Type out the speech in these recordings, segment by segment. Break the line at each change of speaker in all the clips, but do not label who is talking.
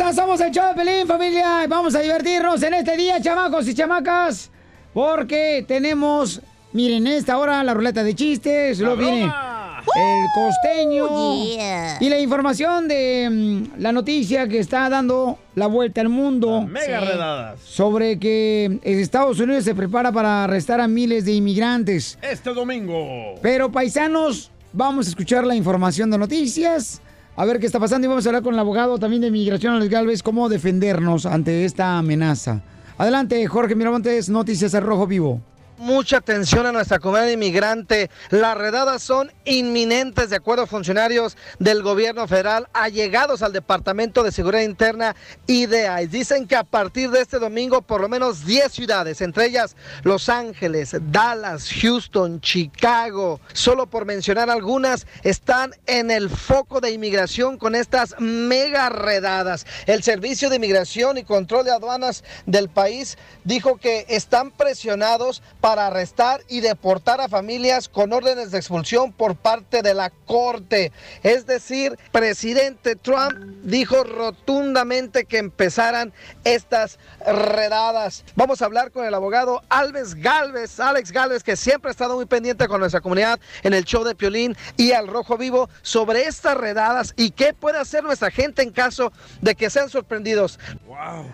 Hermosa, somos el show de Pelín, familia. Vamos a divertirnos en este día, chamacos y chamacas. Porque tenemos, miren, esta hora la ruleta de chistes, luego viene el costeño
Oh, yeah.
y la información de mm, la noticia que está dando la vuelta al mundo.
Mega redadas.
Sobre que Estados Unidos se prepara para arrestar a miles de inmigrantes.
Este domingo.
Pero paisanos, vamos a escuchar la información de noticias, a ver qué está pasando y vamos a hablar con el abogado también de Migración, Alex Galvez, cómo defendernos ante esta amenaza. Adelante, Jorge Miramontes, Noticias al Rojo Vivo.
Mucha atención a nuestra comunidad inmigrante. Las redadas son inminentes, de acuerdo a funcionarios del gobierno federal allegados al Departamento de Seguridad Interna y de ICE. Dicen que a partir de este domingo, por lo menos 10 ciudades, entre ellas Los Ángeles, Dallas, Houston, Chicago, solo por mencionar algunas, están en el foco de inmigración con estas mega redadas. El Servicio de Inmigración y Control de Aduanas del país dijo que están presionados para arrestar y deportar a familias con órdenes de expulsión por parte de la Corte. Es decir, presidente Trump dijo rotundamente que empezaran estas redadas. Vamos a hablar con el abogado Alves Galvez, Alex Galvez, que siempre ha estado muy pendiente con nuestra comunidad en el show de Piolín y al Rojo Vivo sobre estas redadas y qué puede hacer nuestra gente en caso de que sean sorprendidos.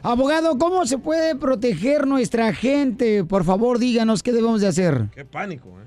Abogado, ¿cómo se puede proteger nuestra gente? Por favor, díganos qué debemos de hacer.
Qué pánico, ¿eh?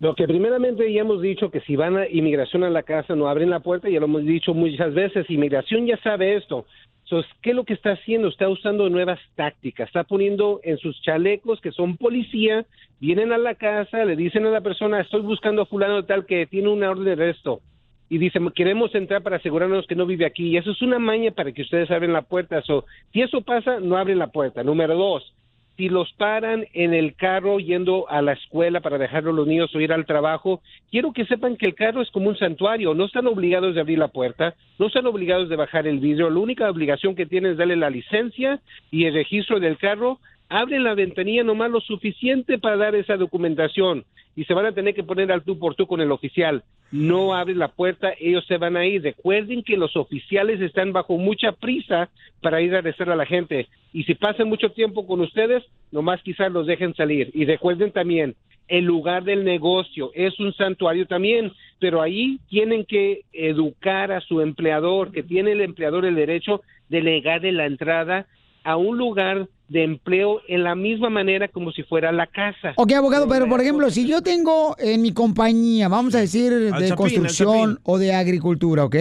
Lo que primeramente ya hemos dicho que si van a inmigración a la casa no abren la puerta, ya lo hemos dicho muchas veces, inmigración ya sabe esto. Entonces, ¿qué es lo que está haciendo? Está usando nuevas tácticas, está poniendo en sus chalecos que son policía, vienen a la casa, le dicen a la persona, estoy buscando a fulano tal que tiene una orden de arresto. Y dicen, queremos entrar para asegurarnos que no vive aquí. Y eso es una maña para que ustedes abren la puerta. So, si eso pasa, no abren la puerta. Número dos, si los paran en el carro yendo a la escuela para dejar a los niños o ir al trabajo, quiero que sepan que el carro es como un santuario, no están obligados de abrir la puerta, no están obligados de bajar el vidrio, la única obligación que tienen es darle la licencia y el registro del carro, abren la ventanilla nomás lo suficiente para dar esa documentación y se van a tener que poner al tú por tú con el oficial. No abren la puerta, ellos se van a ir. Recuerden que los oficiales están bajo mucha prisa para ir a arrestar a la gente. Y si pasan mucho tiempo con ustedes, nomás quizás los dejen salir. Y recuerden también, el lugar del negocio es un santuario también, pero ahí tienen que educar a su empleador, que tiene el empleador el derecho de negarle la entrada a un lugar de empleo en la misma manera como si fuera la casa.
Ok, abogado, pero por ejemplo, si yo tengo en mi compañía, vamos a decir,
Al
de
Chapín,
construcción o de agricultura, ¿ok?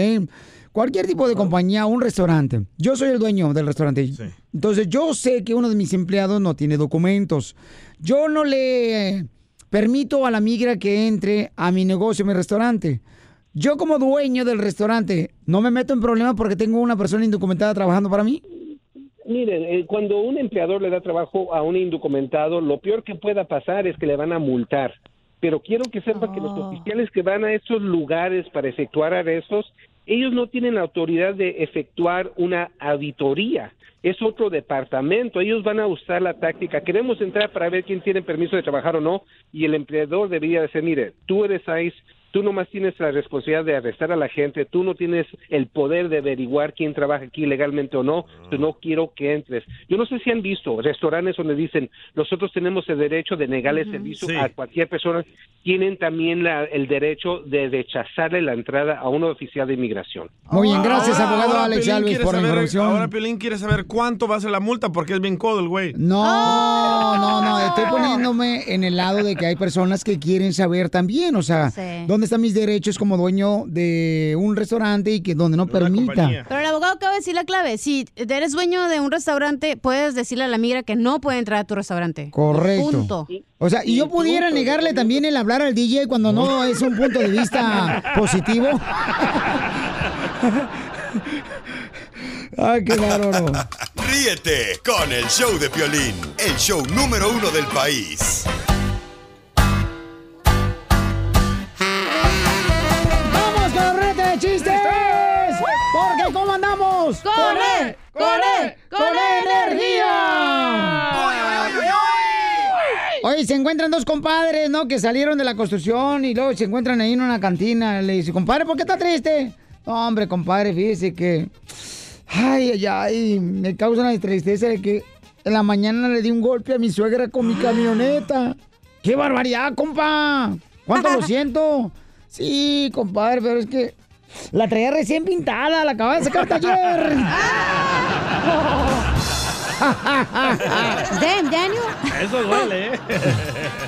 Cualquier tipo de compañía, un restaurante. Yo soy el dueño del restaurante. Entonces, yo sé que uno de mis empleados no tiene documentos. Yo no le permito a la migra que entre a mi negocio, a mi restaurante. Yo como dueño del restaurante, ¿no me meto en problemas porque tengo una persona indocumentada trabajando para mí?
Miren, eh, cuando un empleador le da trabajo a un indocumentado, lo peor que pueda pasar es que le van a multar. Pero quiero que sepa que los oficiales que van a esos lugares para efectuar arrestos, ellos no tienen la autoridad de efectuar una auditoría. Es otro departamento. Ellos van a usar la táctica. Queremos entrar para ver quién tiene permiso de trabajar o no. Y el empleador debería decir, mire, tú eres ICE, tú nomás tienes la responsabilidad de arrestar a la gente, tú no tienes el poder de averiguar quién trabaja aquí legalmente o no, yo no quiero que entres. Yo no sé si han visto restaurantes donde dicen, nosotros tenemos el derecho de negarle servicio
Sí.
a cualquier persona, tienen también la- el derecho de rechazarle la entrada a un oficial de inmigración.
Muy bien, gracias,
Ahora-
abogado
ahora
Alex Alves, por la
saber-
información.
Ahora Piolín quiere saber cuánto va a ser la multa porque es bien codo el güey.
No, no, no, estoy poniéndome en el lado de que hay personas que quieren saber también, o sea,
Sí.
dónde están mis derechos como dueño de un restaurante y que donde no permita.
Pero el abogado acaba de decir la clave. Si eres dueño de un restaurante, puedes decirle a la migra que no puede entrar a tu restaurante.
Correcto.
Punto.
O sea, y yo pudiera negarle también el hablar al DJ cuando no es un punto de vista positivo. Ay, qué bárbaro.
Ríete con el show de Piolín, el show número uno del país.
Se encuentran dos compadres, ¿no? Que salieron de la construcción y luego se encuentran ahí en una cantina. Le dice, compadre, ¿por qué está triste? No, hombre, compadre, fíjese que... Ay, ay, ay, me causa una tristeza de que en la mañana le di un golpe a mi suegra con mi camioneta. ¡Qué barbaridad, compa! ¿Cuánto lo siento? Sí, compadre, pero es que la traía recién pintada, la acababa de sacar ayer.
Damn, Daniel.
Eso duele, ¿eh?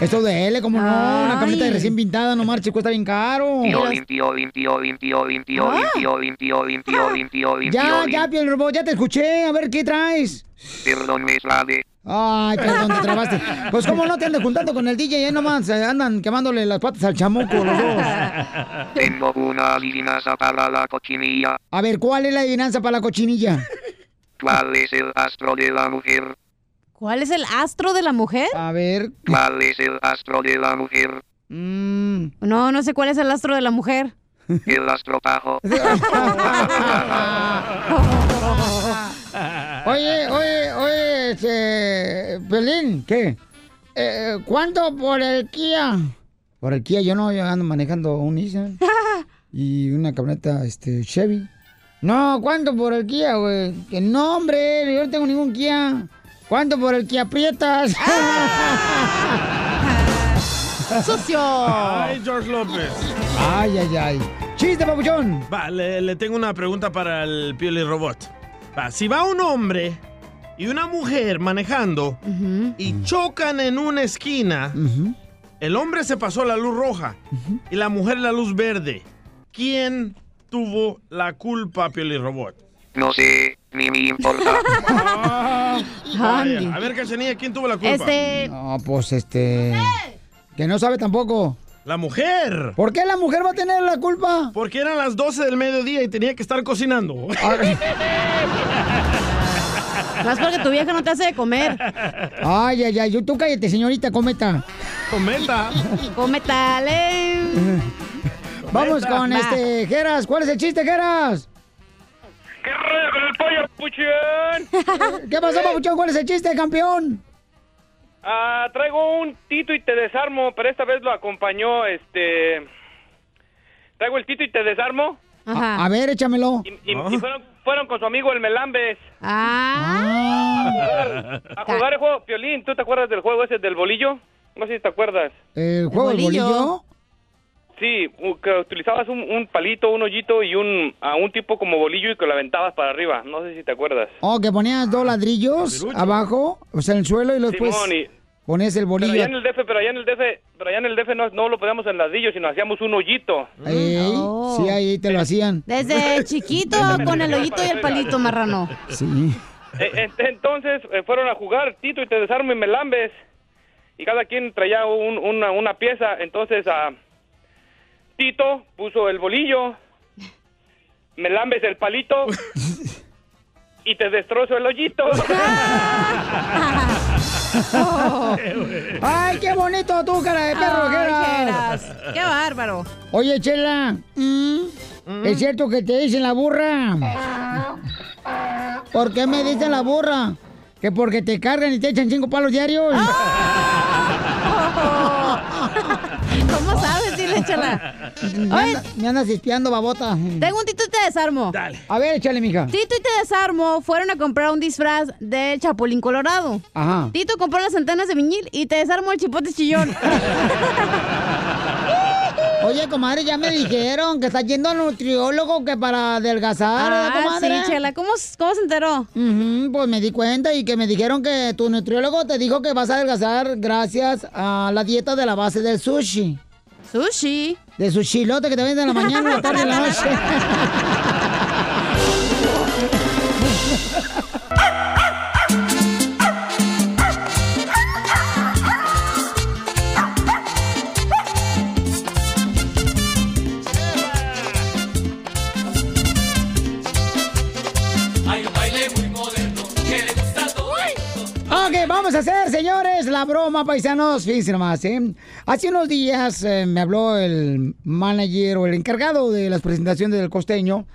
Esto de L, como no, una camioneta de recién pintada, no marche, cuesta bien caro.
Piolín, piolín, piolín, piolín, piolín,
Ah.
piolín, piolín, piolín, piolín,
Ya, ya, piel robot, ya te escuché, a ver qué traes.
Perdón, me trabé.
Ay, perdón, te trabaste. Pues cómo no te andas juntando con el DJ, ahí nomás eh, andan quemándole las patas al chamuco los dos.
Tengo una adivinanza para la cochinilla.
A ver, ¿cuál es la adivinanza para la cochinilla?
¿Cuál es el astro de la mujer?
¿Cuál es el astro de la mujer?
A ver.
¿Cuál es el astro de la mujer?
mm,
No, no sé cuál es el astro de la mujer.
El astropajo.
Oye, oye, oye, este, Pelín, ¿qué? Eh, ¿Cuánto por el Kia? Por el Kia, yo no, yo ando manejando un Nissan y una camioneta, este, Chevy. No, ¿cuánto por el Kia, güey? Que no, hombre, yo no tengo ningún Kia. ¿Cuánto por el Kia Prietas?
¡Sucio!
Ay, George López.
ay, ay, ay. ¡Chiste, papuchón!
Va, le, le tengo una pregunta para el Pioli Robot. Va, si va un hombre y una mujer manejando y chocan en una esquina, el hombre se pasó la luz roja y la mujer la luz verde. ¿Quién tuvo la culpa, Pioli Robot?
No sé, ni me importa.
Vaya, A ver, Cachanilla, ¿quién tuvo la culpa?
Este,
No, pues, este... Que no sabe tampoco.
La mujer.
¿Por qué la mujer va a tener la culpa?
Porque eran las 12 del mediodía y tenía que estar cocinando.
más porque tu vieja no te hace de comer.
Ay, ay, ay, tú cállate, señorita Cometa.
Comenta.
Cometale.
Vamos con
Va.
este, Geras. ¿Cuál es el chiste, Geras?
¿Qué rollo con el pollo, puchón?
¿Qué pasó, papuchón? ¿Cuál es el chiste, campeón?
Ah, traigo un Tito y te desarmo, pero esta vez lo acompañó, este... Traigo el Tito y te desarmo
A, a ver, échamelo.
y, y- y fueron, fueron con su amigo el Melambes
Ah.
a jugar el juego. Piolín, ¿tú te acuerdas del juego ese del bolillo? No sé si te acuerdas.
¿El juego del bolillo?
Sí, que utilizabas un, un palito, un hoyito y un, a un tipo como bolillo y que lo aventabas para arriba. No sé si te acuerdas.
Oh, que ponías dos ladrillos abajo, o sea, en el suelo, y después
Simón, y-
ponías el
Pero
bolillo.
allá en el DF, pero allá en el DF, pero allá en el DF no, no lo podíamos en ladrillo, sino hacíamos un hoyito.
Ey,
Oh.
Sí, ahí te lo hacían.
Desde chiquito con el hoyito y el palito marrano.
Sí.
Eh, eh, entonces eh, fueron a jugar Tito y te desarmo y Melambes. Y cada quien traía un- una, una pieza. Entonces a Tito puso el bolillo, Melambes el palito y te destrozo el hoyito.
¡Ay, qué bonito tú, cara de perro,
Ay,
Geras!
Geras. ¡Qué bárbaro!
Oye, Chela, ¿mm? ¿es cierto que te dicen la burra? ¿Por qué me dicen la burra? ¿Que porque te cargan y te echan cinco palos diarios?
Dile, échala.
Me, anda- me andas espiando, babota.
Tengo un Tito y te desarmo.
Dale.
A ver, échale, mija.
Tito y te desarmo fueron a comprar un disfraz del Chapulín Colorado.
Ajá.
Tito compró las antenas de viñil y te desarmo el chipote chillón.
Oye, comadre, ya me dijeron que estás yendo al nutriólogo que para adelgazar, ¿verdad,
ah,
comadre?
sí, Chela. ¿Cómo, ¿Cómo se enteró?
Ujú, pues me di cuenta y que me dijeron que tu nutriólogo te dijo que vas a adelgazar gracias a la dieta de la base del sushi.
Sushi.
De su chilote que te venden en la mañana, en la tarde en la noche. Vamos a hacer, señores, la broma, paisanos. Fíjense nomás, ¿eh? Hace unos días eh, me habló el manager o el encargado de las presentaciones del costeño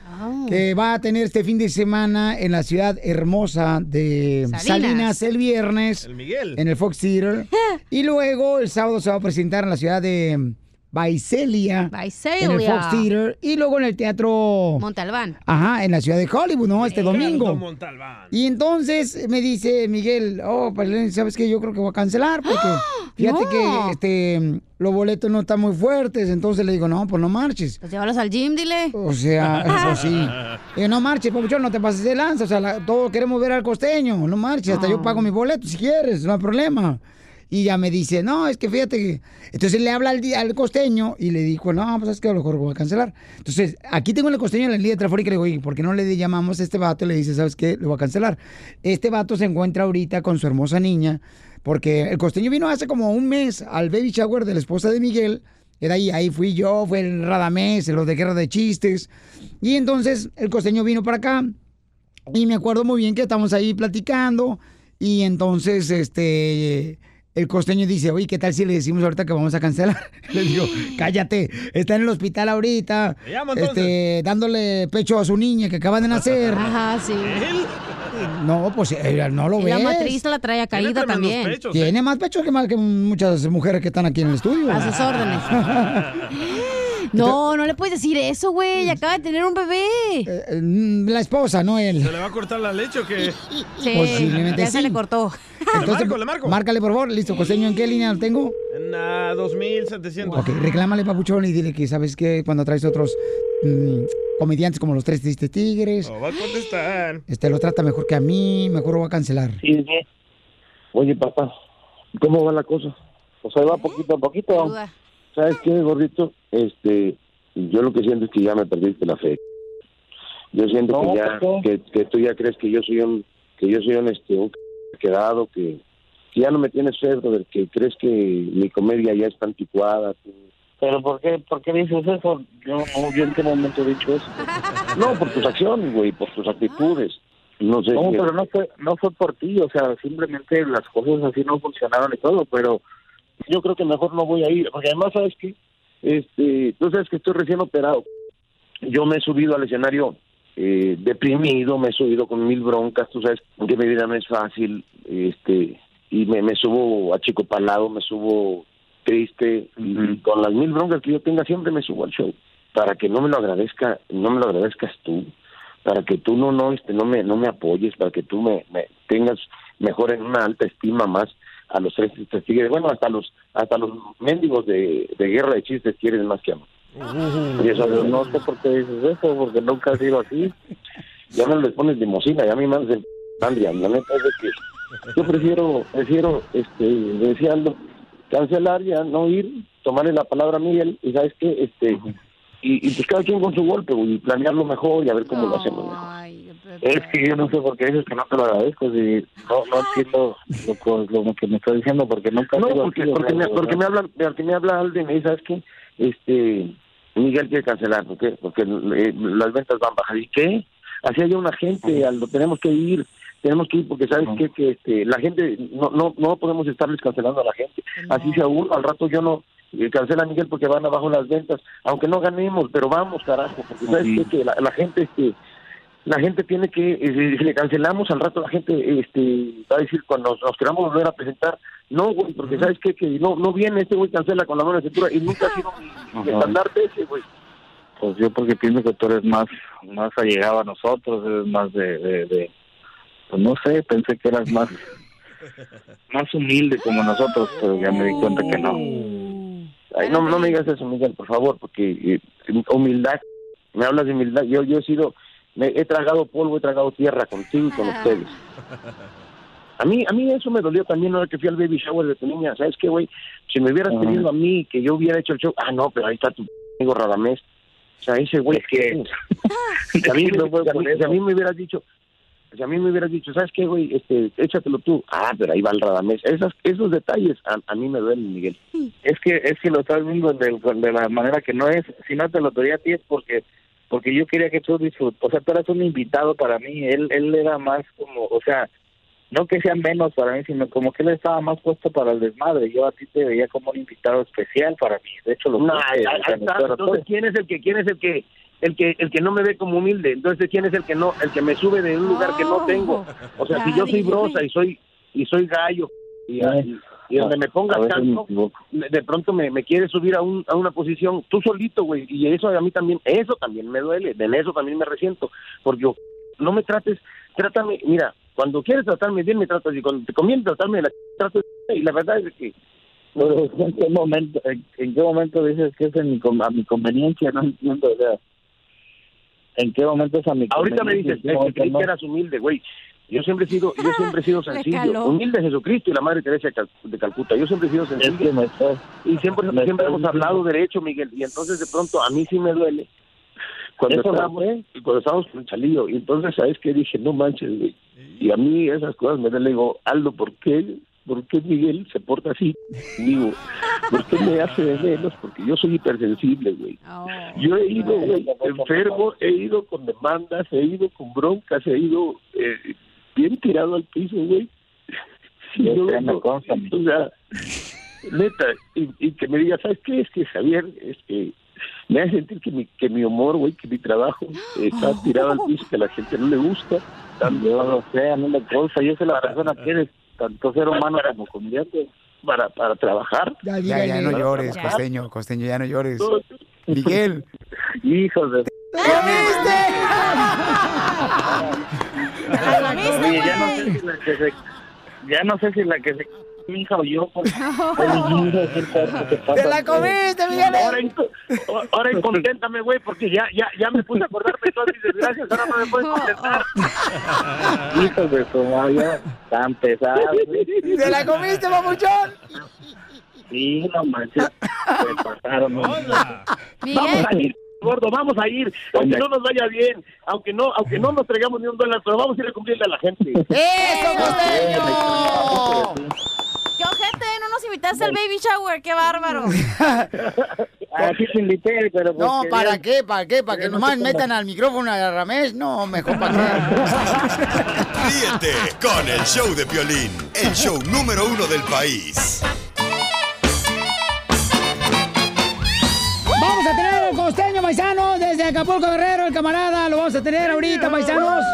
que va a tener este fin de semana en la ciudad hermosa de
Salinas.
Salinas, el viernes.
El Miguel.
En el Fox Theater. y luego el sábado se va a presentar en la ciudad de Baicelia. En el Fox Theater. Y luego en el Teatro...
Montalbán.
Ajá, en la ciudad de Hollywood, ¿no? Este domingo.
Montalbán.
Y entonces me dice Miguel, oh, Pailín, ¿sabes qué? Yo creo que voy a cancelar porque fíjate
¡No!
que este, los boletos no están muy fuertes. Entonces le digo, no, pues no marches.
Pues llévalos al gym, dile.
O sea, pues sí. Eh, no marches, papuchón, no te pases de lanza. O sea, la- todos queremos ver al costeño. No marches, hasta yo pago mi boleto si quieres, no hay problema. Y ya me dice, no, es que fíjate que... Entonces le habla al, al costeño y le dijo, no, pues es que a lo mejor voy a cancelar. Entonces, aquí tengo el costeño en la línea telefónica y le digo, oye, ¿por qué no le llamamos a este vato? Y le dice, ¿sabes qué? Lo voy a cancelar. Este vato se encuentra ahorita con su hermosa niña, porque el costeño vino hace como un mes al baby shower de la esposa de Miguel. Era ahí, ahí fui yo, fue el Radamés, los de Guerra de Chistes. Y entonces el costeño vino para acá y me acuerdo muy bien que estamos ahí platicando y entonces este el costeño dice, oye, ¿qué tal si le decimos ahorita que vamos a cancelar? Le digo, cállate, está en el hospital ahorita,
llamo,
este, dándole pecho a su niña que acaba de nacer.
Ajá, sí.
No, pues eh, no lo
Y
ves.
la matriz la trae caída también.
¿eh?
Tiene más pecho que más que muchas mujeres que están aquí en el estudio.
A sus órdenes. No, no le puedes decir eso, güey. Acaba de tener un bebé.
Eh, La esposa, no él.
¿Se le va a cortar la leche o qué?
Sí,
Posiblemente
ya se
sí.
le cortó.
Entonces,
marco, le marco.
Márcale, por favor. Listo, costeño, ¿en qué línea lo tengo?
En ah, 2700.
Ok, reclámale, papuchón, y dile que, ¿sabes qué? Cuando traes otros mm, comediantes como los Tres Tristes Tigres,
No va a contestar.
este lo trata mejor que a mí, mejor lo va a cancelar.
Oye, papá, ¿cómo va la cosa? Pues ahí va poquito a poquito.
Duda.
¿Sabes qué, gordito? Este, yo lo que siento es que ya me perdiste la fe. Yo siento
No,
que ya,
¿por
que, que tú ya crees que yo soy un, que yo soy un, este, un quedado, que, que ya no me tienes fe, brother, que crees que mi comedia ya está anticuada.
¿Pero por qué, por qué dices eso? Yo, no, yo en qué momento he dicho eso.
No, por tus acciones, güey, por tus actitudes. No sé.
No,
qué-
pero no fue, no fue por ti, o sea, simplemente las cosas así no funcionaron y todo, pero
yo creo que mejor no voy a ir, porque además, ¿sabes qué? Este, tú sabes que estoy recién operado. Yo me he subido al escenario eh, deprimido, me he subido con mil broncas, tú sabes que mi vida no es fácil, este, y me, me subo achicopalado, me subo triste, y con las mil broncas que yo tenga siempre me subo al show, para que no me lo agradezca, no me lo agradezcas tú, para que tú no, no, este, no me, no me apoyes, para que tú me, me tengas mejor en una alta estima más a los tres testigos, bueno, hasta los, hasta los mendigos de, de guerra de chistes quieren más que a mí. Y eso,
no sé por qué dices eso, porque nunca ha sido así.
ya me les pones limosina, ya me mandas el Andrea, la neta es de que yo prefiero, prefiero, este, deseando cancelar ya, no ir, tomarle la palabra a Miguel, y sabes qué, este, y, y pues cada quien con su golpe, y planearlo mejor y a ver cómo lo hacemos mejor.
Es que yo no sé por qué dices que no te lo agradezco, si no, no entiendo lo, lo que me estás diciendo, porque nunca
No, porque,
así,
porque, me, porque me habla, porque me habla Alden y me dice, ¿sabes qué? Este, Miguel quiere cancelar, ¿por qué? Porque eh, las ventas van bajas. ¿Y qué? Así hay una gente, al- tenemos que ir, tenemos que ir porque sabes qué? que este, la gente, no, no, no podemos estarles cancelando a la gente. Así sea uno, al rato yo no eh, cancela a Miguel porque van abajo las ventas, aunque no ganemos, pero vamos carajo, porque sabes qué? que la, la gente, este, la gente tiene que, eh, si le cancelamos al rato la gente este va a decir cuando nos, nos queramos volver a presentar, no güey, porque sabes qué? que no no viene este güey cancela con la mano la cintura y nunca ha sido mi, estandarte ese güey.
Pues yo porque pienso que tú eres más, más allegado a nosotros, eres más de, de, de- pues no sé, pensé que eras más, más humilde como nosotros, pero ya me di cuenta que no.
Ay, no, no me digas eso, Miguel, por favor, porque eh, humildad, me hablas de humildad, yo yo he sido, me he tragado polvo, he tragado tierra contigo y con ustedes. A mí, a mí eso me dolió también ahora que fui al baby shower de tu niña. ¿Sabes qué, güey? Si me hubieras tenido a mí, que yo hubiera hecho el show, ah, no, pero ahí está tu amigo Radamés. O sea, ese güey que... si, a mí,
No
si a mí me hubieras dicho, si a mí me hubieras dicho, ¿sabes qué, güey? Este, échatelo tú. Ah, pero ahí va el Radamés. Esas, esos detalles a, a mí me duelen, Miguel.
Es que es que lo estás viendo de, de la manera que no es. Si no te lo doy a ti es porque porque yo quería que tú disfrutes. O sea, tú eras un invitado para mí. Él él era más como, o sea, no que sean menos para mí, sino como que él estaba más puesto para el desmadre. Yo a ti te veía como un invitado especial para mí. De hecho, lo
No,
puse,
ahí- ahí
sea,
está. Entonces, ¿quién es el que, quién es el que, el que, el que no me ve como humilde? Entonces, ¿quién es el que no, el que me sube de un lugar que no tengo? O sea, si yo soy brosa y soy, y soy gallo, y, y- y donde me pongas
veces me
de pronto me, me quieres subir a, un, a una posición, tú solito, güey, y eso a mí también, eso también me duele, de eso también me resiento, porque yo, no me trates, trátame, mira, cuando quieres tratarme bien me tratas y cuando te conviene tratarme la trato y la verdad es que
Pero, ¿en qué momento, en, en qué momento dices que es en mi, a mi conveniencia? No entiendo, o sea, ¿en qué momento es a mi
ahorita me dices,
¿En qué
es que
no?
que eras humilde, güey. Yo siempre he sido, yo siempre he sido sencillo, humilde Jesucristo y la Madre Teresa de Cal- de Calcuta. Yo siempre he sido sencillo.
que
y siempre,
me
siempre hemos
diciendo-
hablado derecho, Miguel. Y entonces de pronto a mí sí me duele cuando
Eso
estábamos, cuando estábamos con Chalío. Y entonces, ¿sabes qué? Dije, no manches, güey. Y a mí esas cosas me duelen. Le digo, Aldo, ¿por qué? ¿Por qué Miguel se porta así? Digo, ¿por qué me hace de menos? Porque yo soy hipersensible, güey. Yo he ido, güey, enfermo, he ido con demandas, he ido con broncas, he ido eh, bien tirado al piso, güey.
Sí,
No, no, o sea, neta, y, y que me diga, ¿sabes qué? Es que Javier, es que me hace sentir que mi, que mi humor, güey, que mi trabajo está tirado al piso, que a la gente no le gusta.
Yo lo sé, a mí me consta. Yo soy la persona que eres, tanto ser humano como comediante.
Para, para trabajar.
Ya,
Ya, ya no
Para
llores,
trabajar.
costeño, costeño, ya no llores. Miguel.
Hijos de... Oye, ya no sé si la que se... Ya no sé si la que se... Mi hija o yo.
¡Te la comiste, Miguel!
Ahora, ahora inconténtame, güey, porque ya, ya, ya me puse a acordarme de todas mis desgracias, ahora no me puedes contentar.
Hijos de su madre, tan pesados.
¡Te la comiste, mamuchón!
Sí, no manches. Se pasaron.
Vamos a ir, gordo, vamos a ir, aunque no nos vaya bien, aunque no, aunque no nos traigamos ni un dólar, pero vamos a ir a cumplirle a la gente.
¡Eso, costeño!
¡Qué ojete! No nos invitaste al baby shower, qué bárbaro.
Aquí te invité, pero...
No,
porque
¿para qué? ¿Para qué? ¿Para que
no
nomás metan al micrófono a Ramés? No, mejor para
Ríete con el show de Piolín, el show número uno del país.
Costeño paisano desde Acapulco Guerrero, el camarada. Lo vamos a tener ahorita, paisanos.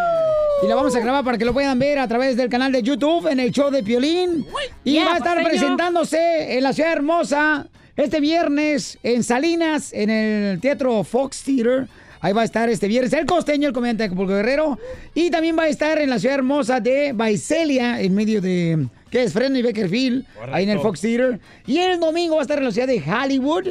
Y lo vamos a grabar para que lo puedan ver a través del canal de YouTube en el show de Piolín. Y
Yeah,
va a estar
costeño.
presentándose en la ciudad hermosa este viernes en Salinas, en el Teatro Fox Theater. Ahí va a estar este viernes el costeño, el comediante de Acapulco Guerrero. Y también va a estar en la ciudad hermosa de Baicelia, en medio de, ¿qué es? Fresno y Beckerfield, ahí en el Fox Theater. Y el domingo va a estar en la ciudad de Hollywood,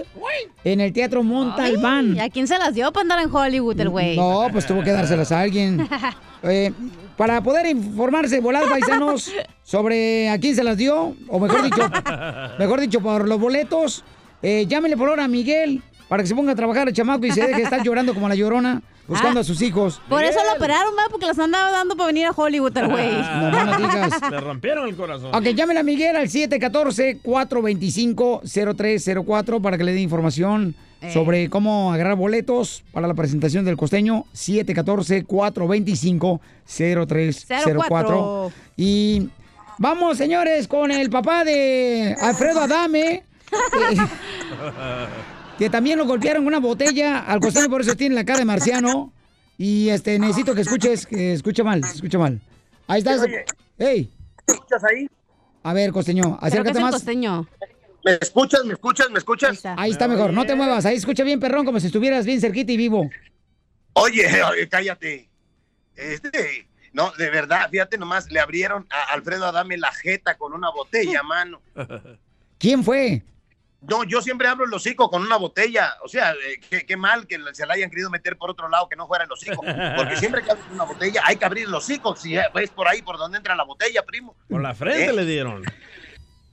en el Teatro Montalbán.
¿Y a quién se las dio para andar en Hollywood el güey?
No, pues tuvo que dárselas a alguien. Eh, para poder informarse, volar paisanos, sobre a quién se las dio, o mejor dicho, mejor dicho, por los boletos, eh, llámenle por ahora a Miguel para que se ponga a trabajar el chamaco y se deje de estar llorando como la llorona, buscando
Ah.
a sus hijos.
Por eso lo operaron, va, porque las andaba dando para venir a Hollywood el güey.
No, no me digas.
Le rompieron el corazón.
Ok, llámenle a Miguel al 714-425-0304 para que le dé información
Eh.
sobre cómo agarrar boletos para la presentación del costeño. 714-425-0304. Y vamos, señores, con el papá de Alfredo Adame. que también lo golpearon con una botella al costeño, por eso tiene la cara de marciano. Y este necesito que escuches, que escuche mal, se escucha mal. Ahí estás.
Oye.
¡Ey!
¿Me escuchas ahí?
A ver, costeño, acércate más.
costeño.
¿Me escuchas? ¿Me escuchas? ¿Me escuchas?
Ahí está mejor, no te muevas, ahí escucha bien, perrón, como si estuvieras bien cerquita y vivo.
Oye, oye, cállate. Este, no, de verdad, fíjate nomás, le abrieron a Alfredo Adame la jeta con una botella, mano.
¿Quién fue?
No, yo siempre abro el hocico con una botella. O sea, eh, qué, qué mal que se la hayan querido meter por otro lado que no fuera el hocico. Porque siempre que abres una botella hay que abrir el hocico. Si ves por ahí por donde entra la botella, primo.
Por la frente
¿Eh?
le dieron.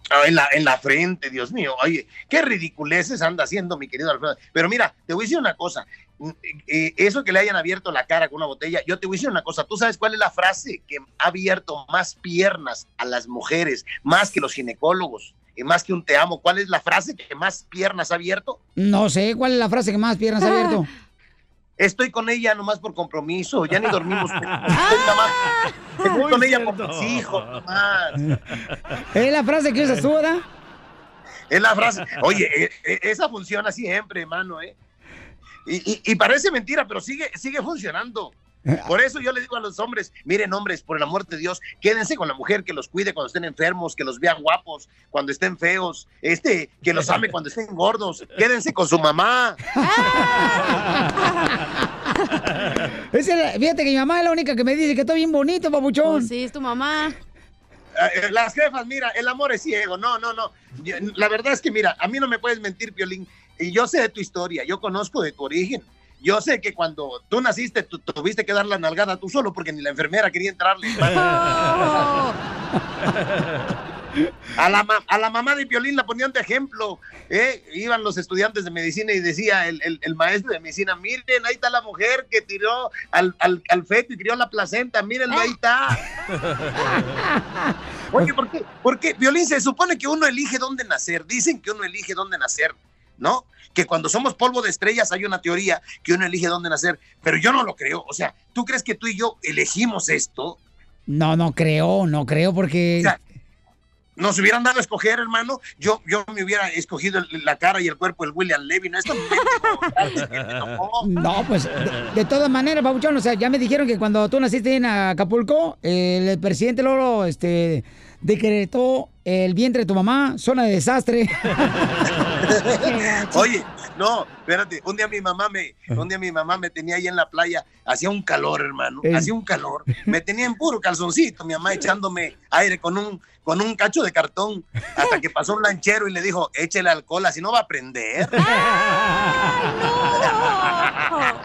Ah, en, la, en la frente, Dios mío. Oye, qué ridiculeces anda haciendo mi querido Alfredo. Pero mira, te voy a decir una cosa. Mm, eh, eso que le hayan abierto la cara con una botella, yo te voy a decir una cosa. ¿Tú sabes cuál es la frase que ha abierto más piernas a las mujeres, más que los ginecólogos, más que un te amo? ¿Cuál es la frase que más piernas ha abierto?
No sé, ¿cuál es la frase que más piernas ha abierto?
estoy con ella nomás por compromiso, ya ni dormimos. Estoy nomás- estoy con ella por mis hijos nomás.
¿Es la frase que usas tú, ¿verdad?
Es la frase. Oye, eh, eh, esa funciona siempre, hermano, ¿eh? Y, y- y parece mentira, pero sigue, sigue funcionando. Por eso yo le digo a los hombres, miren hombres, por el amor de Dios, quédense con la mujer que los cuide cuando estén enfermos, que los vea guapos cuando estén feos, este, que los ame cuando estén gordos, quédense con su mamá.
Es fíjate que mi mamá es la única que me dice que estoy bien bonito, papuchón.
sí, es tu mamá.
Eh, Las jefas, mira, el amor es ciego. No, no, no. La verdad es que, mira, a mí no me puedes mentir, Piolín. Y yo sé de tu historia, yo conozco de tu origen. Yo sé que cuando tú naciste, tú tuviste que dar la nalgada tú solo porque ni la enfermera quería entrarle. A la, ma- a la mamá de Piolín la ponían de ejemplo. ¿eh? Iban los estudiantes de medicina y decía el, el- el maestro de medicina, miren, ahí está la mujer que tiró al, al, al feto y crió la placenta, mírenlo, ahí está. Oye, ¿por qué? Porque, Violín, se supone que uno elige dónde nacer. Dicen que uno elige dónde nacer, ¿no? Que cuando somos polvo de estrellas hay una teoría que uno elige dónde nacer, pero yo no lo creo. O sea, ¿tú crees que tú y yo elegimos esto?
No, no creo, no creo porque...
Nos hubieran dado a escoger, hermano. Yo, yo me hubiera escogido el- la cara y el cuerpo del William Levy. No, esto
No, pues de, de todas maneras, Pabuchón, o sea, ya me dijeron que cuando tú naciste en Acapulco, el, el presidente Loro este, decretó el vientre de tu mamá, zona de desastre.
Oye, no, espérate. Un día mi mamá me, un día mi mamá me tenía ahí en la playa. Hacía un calor, hermano.
Ey.
Hacía un calor. Me tenía en puro calzoncito. Mi mamá echándome aire con un, con un cacho de cartón. Hasta que pasó un lanchero y le dijo, échele alcohol, así no va a prender.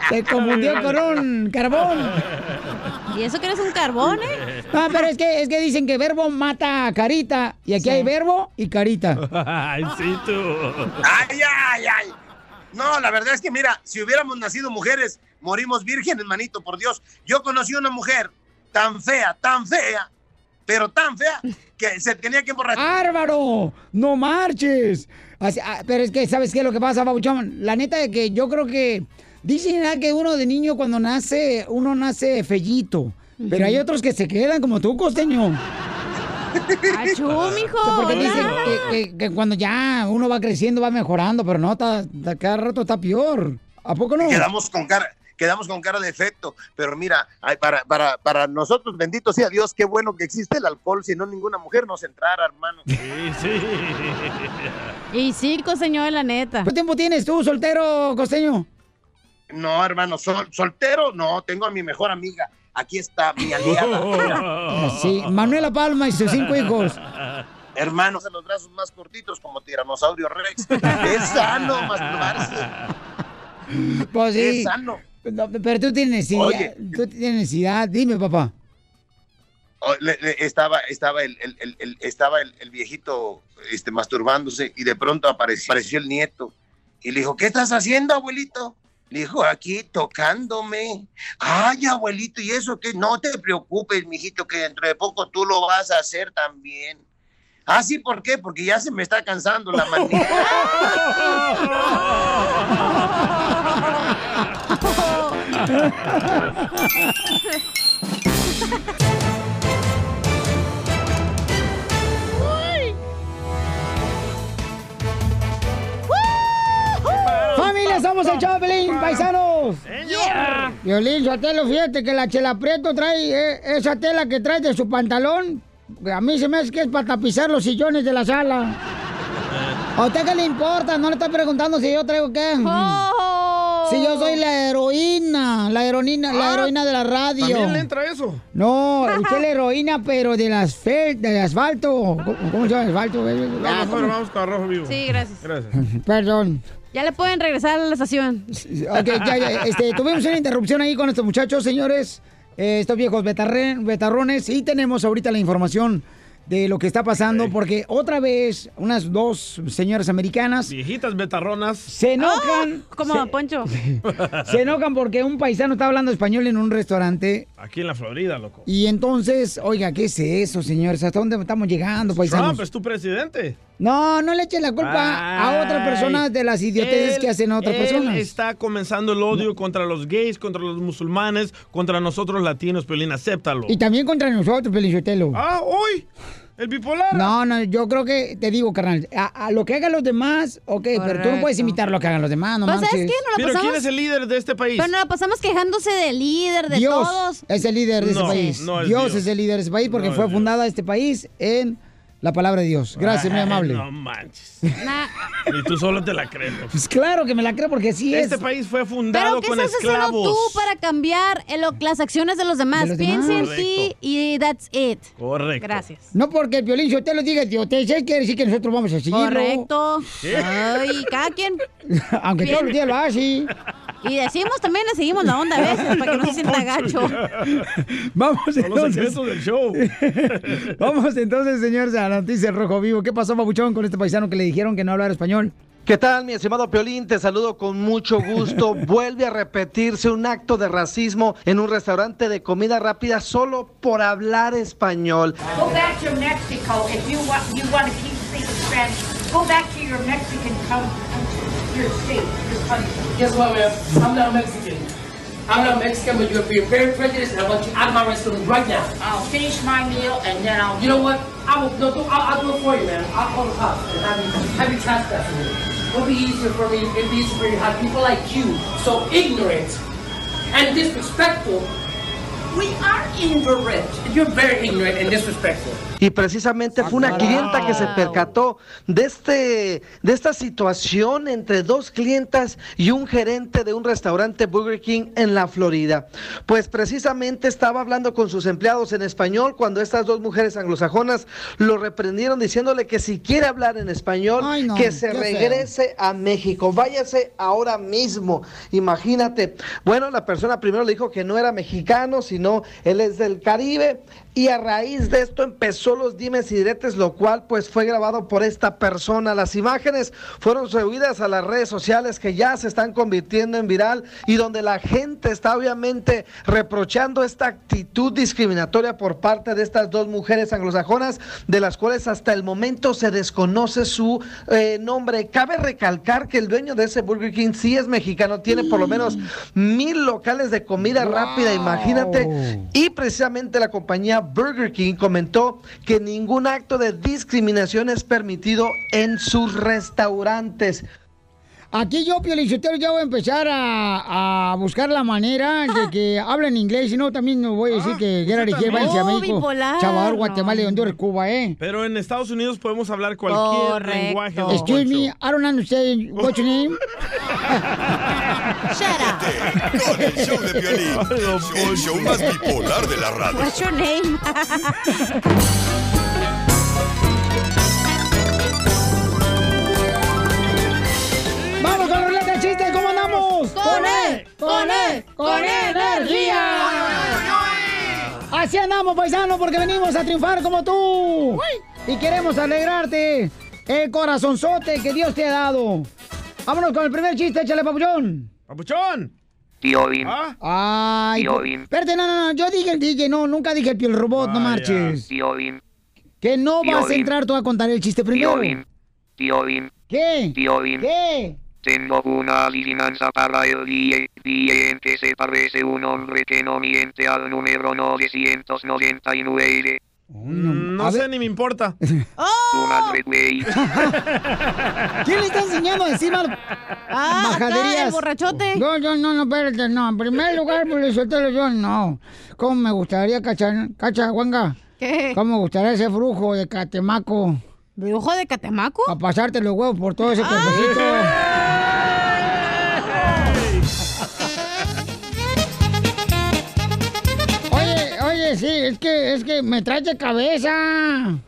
Se confundió con un carbón.
¿Y eso que eres un carbón, eh?
No, pero es que, es que dicen que verbo mata a carita. Y aquí hay verbo y carita.
Ay, sí, tú.
Ay, ay, ay. No, la verdad es que mira, si hubiéramos nacido mujeres, morimos vírgenes, manito, por Dios. Yo conocí una mujer tan fea, tan fea, pero tan fea, que se tenía que emborrachar.
¡Bárbaro! ¡No marches! Así- ah, pero es que, ¿sabes qué es lo que pasa, Babuchón? La neta de que yo creo que... Dicen ah, que uno de niño cuando nace, uno nace fellito. Pero hay otros que se quedan como tú, costeño.
¡Achú, mijo!
Porque
hola.
dicen que, que- que cuando ya uno va creciendo va mejorando, pero no, está, está- cada rato está peor. ¿A poco no?
Quedamos con cara, quedamos con cara de efecto, pero mira, para, para, para nosotros, bendito sea Dios, qué bueno que existe el alcohol, si no ninguna mujer nos entrara, hermano.
Sí, sí.
Y sí, costeño, la neta.
¿Cuánto tiempo tienes tú, soltero, costeño?
No, hermano, sol- soltero, no, tengo a mi mejor amiga. Aquí está mi aliada.
Sí, Manuela Palma y sus cinco hijos.
Hermano, de los brazos más cortitos como tiranosaurio rex. Es sano masturbarse.
Pues sí.
Es sano.
No, pero tú tienes necesidad.
Oye.
Tú tienes necesidad. Dime, papá.
Oh, le- le- estaba estaba el, el- el- el- estaba el, el viejito este, masturbándose y de pronto apareció, apareció el nieto y le dijo, ¿qué estás haciendo, abuelito? Le dijo, aquí tocándome. Ay, abuelito, ¿y eso qué? No te preocupes, mijito, que dentro de poco tú lo vas a hacer también. Ah, sí, ¿por qué? Porque ya se me está cansando la manita.
¡Familia, somos el Choplin, paisanos! Violín, Sotelo, fíjate que la chela Prieto trae eh, esa tela que trae de su pantalón. A mí se me hace que es para tapizar los sillones de la sala. ¿A usted qué le importa? No le está preguntando si yo traigo qué. Si yo soy la heroína, la heroína, la
Ah,
heroína de la radio.
¿También le entra eso?
No, usted es la heroína, pero de las del asfalto. ¿Cómo cómo se llama el asfalto?
Vamos,
Ah,
vamos con arroz vivo.
Sí, gracias.
Gracias.
Perdón.
Ya le pueden regresar a la estación.
Ok, ya, ya, este, tuvimos una interrupción ahí con estos muchachos, señores, eh, estos viejos betarre- betarrones, y tenemos ahorita la información de lo que está pasando, porque otra vez unas dos señoras americanas
Viejitas betarronas.
se enojan.
Como
se,
Poncho.
se enojan porque un paisano está hablando español en un restaurante
Aquí en la Florida, loco.
Y entonces, oiga, ¿qué es eso, señores? ¿Hasta dónde estamos llegando, paisanos?
Trump es tu presidente.
No, no le eches la culpa a otras personas de las idioteces
Él-
que hacen a otras
él
personas.
está comenzando el odio contra los gays, contra los musulmanes, contra nosotros latinos, Pelín, acéptalo.
Y también contra nosotros, Pelichotelo.
Ah, hoy, el bipolar.
No, no, yo creo que, te digo, carnal, a, a lo que hagan los demás, ok, pero tú no puedes imitar lo que hagan los demás, no
Pues, ¿sabes
manches.
qué? Nos la
Pero
pasamos-
¿quién es el líder de este país?
Pero nos la pasamos quejándose del líder, de
Dios
todos.
es el líder de
No,
ese país.
no es
Dios,
Dios.
es el líder de ese país porque
No
fue fundada este país en la palabra de Dios. Gracias, muy amable.
No manches.
Nah.
Y tú solo te la crees.
Pues claro que me la creo porque así
Este
es.
país fue
Pero
fundado
¿qué
con
estás haciendo
esclavos.
tú para cambiar eh, las acciones de los demás?
De
Piensa en ti y that's it.
Correcto.
Gracias.
No porque el violín yo te lo diga idiotez, quiere decir que nosotros vamos a seguirlo.
Correcto.
¿Qué?
Ay, cada quien.
Aunque
Bien.
todos los días lo hace.
Y decimos también, le seguimos la onda a veces para que no se sienta gacho.
Vamos
los
entonces.
secretos del show.
Vamos entonces, señores, a la noticia del Rojo Vivo. ¿Qué pasó, Pabuchón, con este paisano que le dijeron que no hablara español?
¿Qué tal, mi estimado Piolín? Te saludo con mucho gusto. Vuelve a repetirse un acto de racismo en un restaurante de comida rápida solo por hablar español.
Go back to Mexico if you want you want to keep speaking Spanish. Go back to your Mexican country, your state,
Guess what, man? I'm not Mexican. I'm not Mexican, but you're being very prejudiced, and I want you out of my restaurant right now.
I'll finish my meal and then I'll.
You know what? I will. No, do, I'll, I'll do it for you, man. I'll call the cops and have you, have you trespassing me. It'll be easier for me. It'll be easier for you to have people like you, so ignorant and disrespectful. We are ignorant. You're very ignorant and disrespectful.
Y precisamente fue una clienta que se percató de, este, de esta situación entre dos clientas y un gerente de un restaurante Burger King en la Florida. Pues precisamente estaba hablando con sus empleados en español cuando estas dos mujeres anglosajonas lo reprendieron diciéndole que si quiere hablar en español,
Ay, no,
que se regrese a México. Váyase ahora mismo. Imagínate. Bueno, la persona primero le dijo que no era mexicano, sino él es del Caribe. Y a raíz de esto empezó los dimes y diretes, lo cual pues fue grabado por esta persona. Las imágenes fueron subidas a las redes sociales que ya se están convirtiendo en viral y donde la gente está obviamente reprochando esta actitud discriminatoria por parte de estas dos mujeres anglosajonas, de las cuales hasta el momento se desconoce su eh, nombre. Cabe recalcar que el dueño de ese Burger King sí es mexicano, tiene por lo menos mil locales de comida rápida, imagínate. Y precisamente la compañía Burger King comentó que ningún acto de discriminación es permitido en sus restaurantes.
Aquí yo, Piolichotero, ya voy a empezar a, a buscar la manera de que hablen inglés. Si no, también no voy a decir que Gerard y
también.
váyanse a
Oh,
México.
bipolar,
Salvador,
no.
Guatemala, y Honduras, Cuba, ¿eh?
Pero en Estados Unidos podemos hablar cualquier
Correcto.
lenguaje.
Excuse me, I don't understand what's your name.
Shut up.
Con el show de Piolín, el show más bipolar de la radio.
What's your name?
¡Vamos con ruleta de chistes! ¿Cómo andamos?
¡Con él!
¡Con él! ¡Con energía! Así andamos, paisano, porque venimos a triunfar como tú. Y queremos alegrarte el corazonzote que Dios te ha dado. Vámonos con el primer chiste, échale, papuchón.
¡Papuchón!
Piolín.
Ay,
Piolín.
espérate, no, no, no, yo dije el DJ, no, nunca dije el piel robot, no marches.
Piolín.
Que no vas a entrar tú a contar el chiste primero.
Piolín. Piolín.
¿Qué?
Piolín.
¿Qué?
Tengo una adivinanza para el día, día en que se parece un hombre que no miente al número 999.
Mm, No sé, ni me importa.
Güey.
¿Quién le está enseñando a decir mal?
Ah,
majaderías?
acá, el borrachote.
No, yo no, no, espérate, no. En primer lugar, por eso te lo yo no. ¿Cómo me gustaría, cacha, cacha, Juanga?
¿Qué?
¿Cómo me gustaría ese brujo de Catemaco?
¿Brujo de Catemaco?
A pasarte los huevos por todo ese cuerpecito. Sí, es que, es que me trae de cabeza.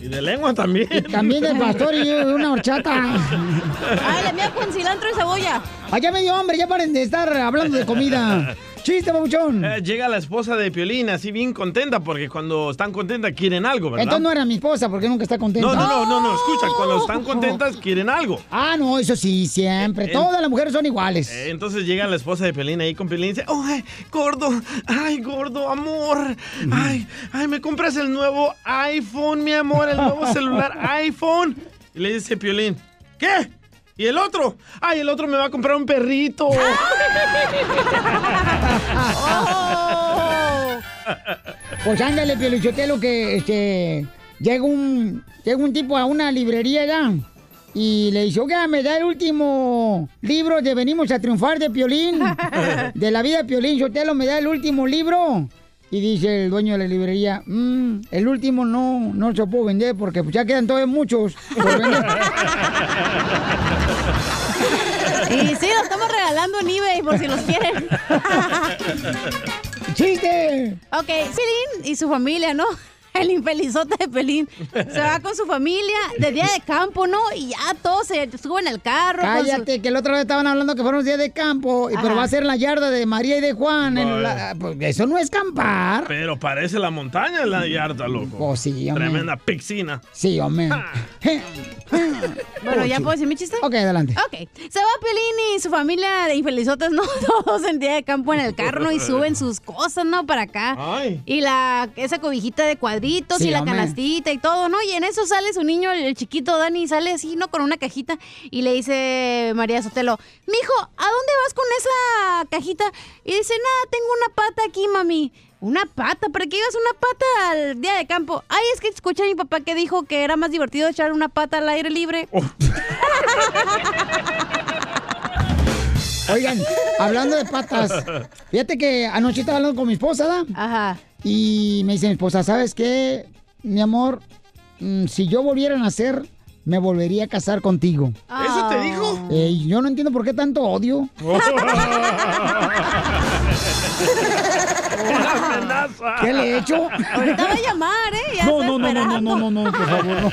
Y de lengua también.
También del pastor y una horchata.
Ay, la mía con cilantro y cebolla.
Allá me dio hambre, ya paren de estar hablando de comida. Chiste, babuchón.
Eh, llega la esposa de Piolín así bien contenta porque cuando están contentas quieren algo, ¿verdad?
Entonces no era mi esposa porque nunca está contenta.
No, no, no, no, no, escucha, cuando están contentas quieren algo.
Ah, no, eso sí, siempre. Todas las mujeres son iguales.
Eh, Entonces llega la esposa de Piolín ahí con Piolín y dice, ay, gordo, ay, gordo, amor, ay, ay, me compras el nuevo iPhone, mi amor, el nuevo celular iPhone. Y le dice Piolín, ¿qué? ¿Y el otro? Ay, el otro me va a comprar un perrito.
Pues ándale, Piolichotelo, que este, llega un, llega un tipo a una librería ya y le dice, oiga, me da el último libro de Venimos a Triunfar de Piolín, de la vida de Piolín, Chotelo, me da el último libro. Y dice el dueño de la librería, "Mm, el último no, no se lo puedo vender porque pues, ya quedan todavía muchos por vender.
Y sí, los estamos regalando en eBay por si los quieren.
¡Chiste!
Ok, Pelín y su familia, ¿no? El infelizote de Pelín. Se va con su familia de día de campo, ¿no? Y ya todos se suben al carro. su-
Cállate, que el otro día estaban hablando que fueron días de campo, y, pero
Ajá.
va a ser la yarda de María y de Juan. en
Vaya.
la- pues, eso no es campar.
Pero parece la montaña en la yarda, loco.
Oh, sí, hombre.
Tremenda piscina.
Sí, hombre.
Bueno, ¿ya puedo decir mi chiste?
Ok, adelante.
Ok. Se va Pelín y su familia de infelizotes, ¿no? Todos en día de campo en el carro, ¿no? Y suben sus cosas, ¿no? Para acá.
Ay.
Y la, esa cobijita de
Sí,
y la
hombre.
canastita y todo, ¿no? Y en eso sale su niño, el, chiquito Dani, sale así, ¿no? Con una cajita y le dice María Sotelo, mijo, ¿a dónde vas con esa cajita? Y dice, nada, tengo una pata aquí, mami. Una pata, ¿para qué ibas una pata al día de campo? Ay, es que escuché a mi papá que dijo que era más divertido echar una pata al aire libre.
Oigan, hablando de patas, fíjate que anoche estaba hablando con mi esposa, ¿da?
Ajá.
Y me dice mi esposa, ¿sabes qué, mi amor? Mm, si yo volviera a nacer, me volvería a casar contigo.
¿Eso te dijo?
Eh, yo no entiendo por qué tanto odio.
Una amenaza.
¿Qué le he hecho?
Ahorita va a llamar, ¿eh? Ya
No, no, no, no, no, no, no, no, por favor, no.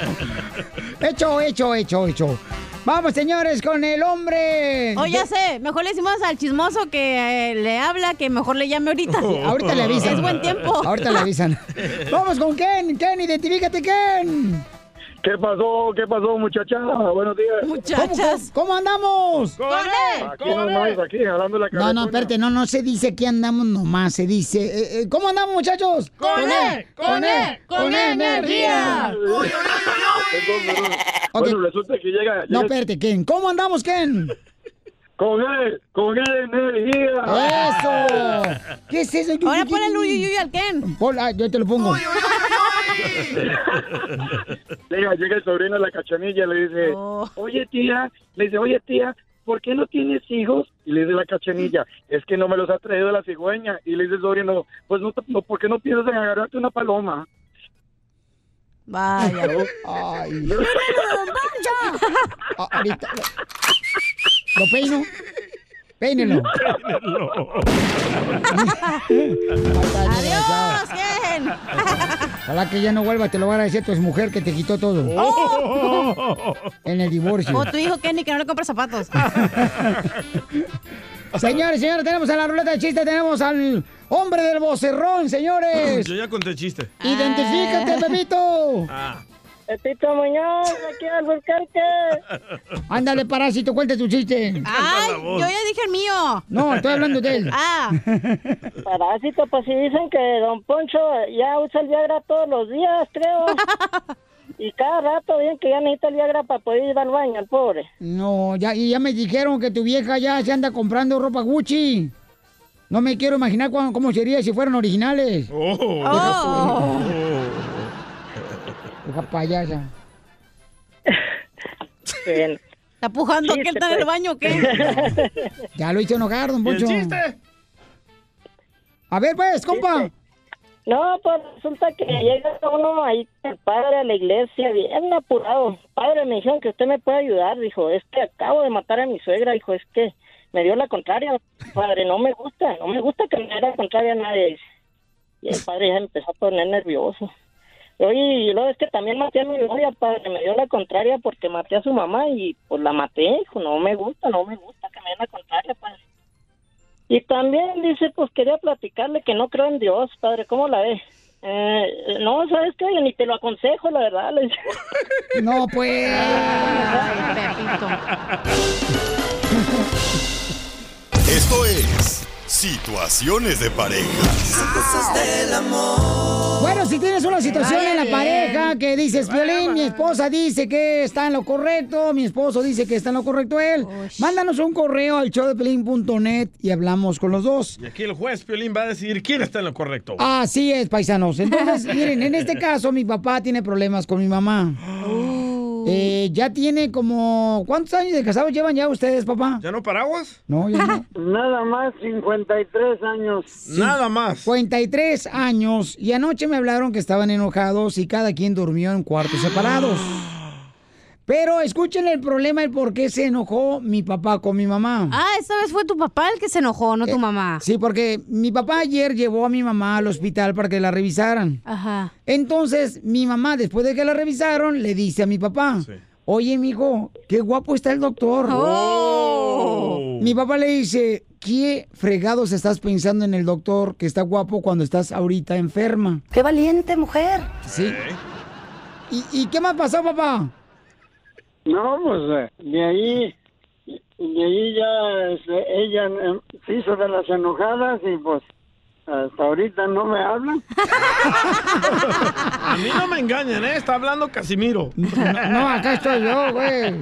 Hecho, hecho, hecho, hecho. Vamos, señores, con el hombre.
Oh, ya sé, mejor le decimos al chismoso que eh, le habla, que mejor le llame ahorita.
Sí, ahorita le avisan.
Es buen tiempo.
Ahorita le avisan. Vamos con Ken. Ken, identifícate, Ken.
¿Qué pasó? ¿Qué pasó, muchacha? Buenos días.
Muchachas.
¿Cómo, cómo andamos?
¡Con él!
Aquí nomás, aquí, jalando la
No,
cabeza.
no, espérate, no, no se dice que andamos nomás, se dice. eh, eh, ¿Cómo andamos, muchachos?
¡Con él! ¡Con él! ¡Con energía!
Ok.
Bueno, resulta que llega...
No,
llega-
espérate, Ken. ¿Cómo andamos, Ken?
Con él, con él, energía.
¡Eso! ¿Qué es eso?
Ahora ponle el uyuyuy al Ken.
Pon- ah, yo te lo pongo.
Llega, llega el sobrino de la cachanilla y le dice,
Oh.
oye tía, le dice, oye tía, ¿por qué no tienes hijos? Y le dice la cachanilla, es que no me los ha traído la cigüeña. Y le dice el sobrino, pues no, te- no ¿por qué no piensas en agarrarte una paloma?
Vaya.
Ay. Ah, ahorita. ¿Lo peino? Peínelo.
¡Adiós, Ken!
Ojalá que ya no vuelva, te lo va a agradecer tu mujer que te quitó todo.
Oh.
En el divorcio.
O tu hijo Kenny, que no le compra zapatos.
Señores, señores, tenemos a la ruleta de chiste, tenemos al hombre del vocerrón, señores.
Yo ya conté chiste.
Identifícate, Pepito.
Ah.
Pepito Muñoz, aquí al Burquerque.
Ándale, parásito, cuente tu chiste.
¡Ay! Yo ya dije el mío.
No, estoy hablando de él.
Ah.
Parásito, pues si dicen que Don Poncho ya usa el Viagra todos los días, creo. Y cada rato bien que ya necesita el Viagra para poder ir al baño, el pobre.
No, ya, y ya me dijeron que tu vieja ya se anda comprando ropa Gucci. No me quiero imaginar cuán- cómo sería si fueran originales.
Oh.
Payasa.
Bien.
¿Está pujando que él está en el baño o qué?
Ya lo hizo enojar, don
¿Y el
Poncho.
chiste?
A ver, pues, compa.
No, pues resulta que llega uno ahí, el padre a la iglesia, bien apurado. Padre, me dijeron que usted me puede ayudar. Dijo, es que acabo de matar a mi suegra. Dijo, es que me dio la contraria. Padre, no me gusta, no me gusta que me dé la contraria a nadie. Y el padre ya empezó a poner nervioso. Oye, y luego es que también maté a mi novia, padre. Me dio la contraria porque maté a su mamá y pues la maté. Dijo, no me gusta, no me gusta que me dé la contraria, padre. Y también dice, pues quería platicarle que no creo en Dios, padre, ¿cómo la ve? Eh, no, ¿sabes qué? Yo ni te lo aconsejo, la verdad. le dice.
No, pues.
Esto es Situaciones de Parejas.
Bueno, si tienes una situación en la pareja que dices, Violín, mi esposa dice que está en lo correcto, mi esposo dice que está en lo correcto él, mándanos un correo al showdepiolín.net y hablamos con los dos.
Y aquí el juez Piolín va a decidir quién está en lo correcto.
Así es, paisanos. Entonces, miren, en este caso mi papá tiene problemas con mi mamá. Eh, ya tiene como... ¿Cuántos años de casados llevan ya ustedes, papá?
¿Ya no paraguas?
No, ya no.
Nada más 53 años.
Nada más.
53 años y anoche me hablaron que estaban enojados y cada quien durmió en cuartos separados. Pero escuchen el problema, el por qué se enojó mi papá con mi mamá.
Ah, esta vez fue tu papá el que se enojó, no tu mamá.
Sí, porque mi papá ayer llevó a mi mamá al hospital para que la revisaran.
Ajá.
Entonces, mi mamá, después de que la revisaron, le dice a mi papá, oye, mijo, qué guapo está el doctor.
Oh.
Mi papá le dice, ¿qué fregados estás pensando en el doctor que está guapo cuando estás ahorita enferma?
¡Qué valiente mujer!
Sí. ¿Y, y qué más pasó, papá?
No, pues eh, de ahí, de ahí ya este, ella eh, se hizo de las enojadas y pues hasta ahorita no me hablan.
A mí no me engañan, ¿eh? Está hablando Casimiro.
No, acá estoy yo, güey.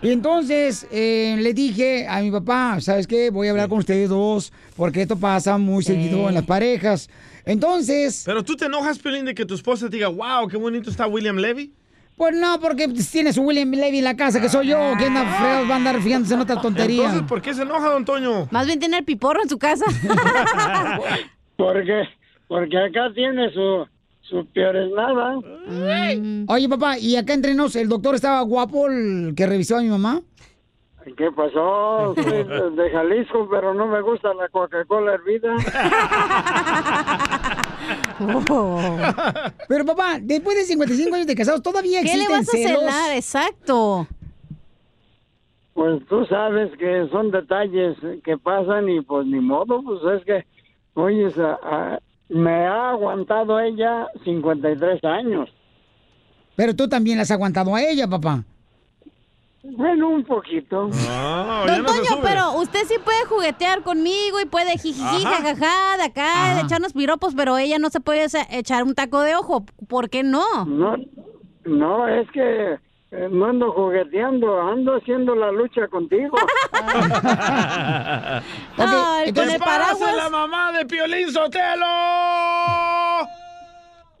Y entonces eh, le dije a mi papá, ¿sabes qué? Voy a hablar con ustedes dos, porque esto pasa muy seguido en las parejas. Entonces...
Pero tú te enojas, Piolín, de que tu esposa te diga, wow, qué bonito está William Levy.
Pues no, porque tiene su William Levy en la casa, que soy yo, que anda feo, va a andar fijándose en otra tontería.
Entonces, ¿por qué se enoja, don Toño?
Más bien tiene el piporro en su casa.
Porque, porque acá tiene su, su peores nada.
Oye, papá, ¿y acá entre nos, el doctor estaba guapo, el que revisó a mi mamá?
¿Qué pasó? Soy de Jalisco, pero no me gusta la Coca-Cola hervida.
Pero papá, después de 55 años de casados, todavía
¿Qué le
existen
vas a
celos.
celar? Exacto.
Pues tú sabes que son detalles que pasan y pues ni modo, pues es que, oye, me ha aguantado ella 53 años.
Pero tú también la has aguantado a ella, papá.
Bueno, un poquito.
Don Toño, pero usted sí puede juguetear conmigo y puede jijiji, jajaja, de acá, de echarnos piropos, pero ella no se puede echar un taco de ojo. ¿Por qué no?
No, no, es que eh, no ando jugueteando, ando haciendo la lucha contigo.
¿Qué
entonces-
pasa la mamá de Piolín Sotelo?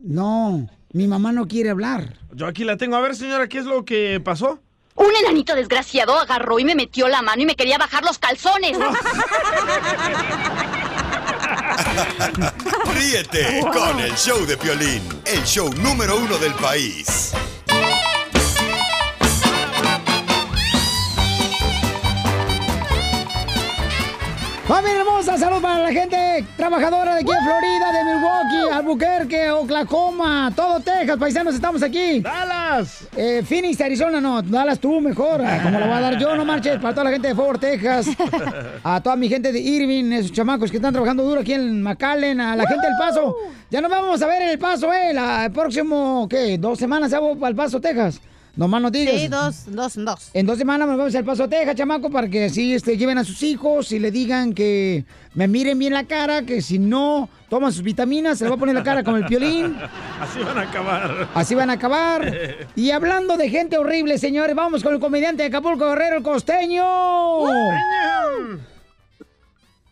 No, mi mamá no quiere hablar.
Yo aquí la tengo. A ver, señora, ¿qué es lo que pasó?
Un enanito desgraciado agarró y me metió la mano y me quería bajar los calzones.
Ríete con el show de Piolín, el show número uno del país.
¡Familia hermosa! ¡Salud para la gente trabajadora de aquí en Florida, de Milwaukee, Albuquerque, Oklahoma, todo Texas, paisanos, estamos aquí.
¡Dallas!
Eh, Phoenix, Arizona, no, Dallas tú mejor. Ah, Como lo voy a dar yo, no marches, para toda la gente de Fort Texas, a toda mi gente de Irving, esos chamacos que están trabajando duro aquí en McAllen, a la gente del Paso. Ya nos vamos a ver en el Paso, eh, la, el próximo, ¿qué? Dos semanas ya voy para el Paso, Texas. No más no digas.
Sí, dos, dos, dos.
En dos semanas nos vamos al Paso Texas, chamaco, para que así este, lleven a sus hijos y le digan que me miren bien la cara, que si no toman sus vitaminas, se le va a poner la cara como el piolín.
Así van a acabar.
Así van a acabar. Y hablando de gente horrible, señores, vamos con el comediante de Acapulco Guerrero, el costeño.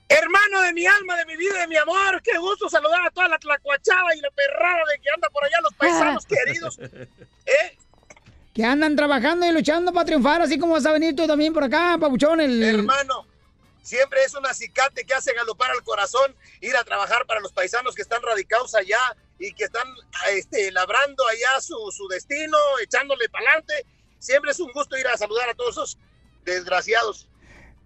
Hermano de mi alma, de mi vida, de mi amor, qué gusto saludar a toda la tlacuachada y la perrada de que anda por allá, los paisanos queridos.
Que andan trabajando y luchando para triunfar, así como vas a venir tú también por acá, papuchón. El...
Hermano, siempre es un acicate que hace galopar al corazón ir a trabajar para los paisanos que están radicados allá y que están este, labrando allá su, su destino, echándole para adelante. Siempre es un gusto ir a saludar a todos esos desgraciados.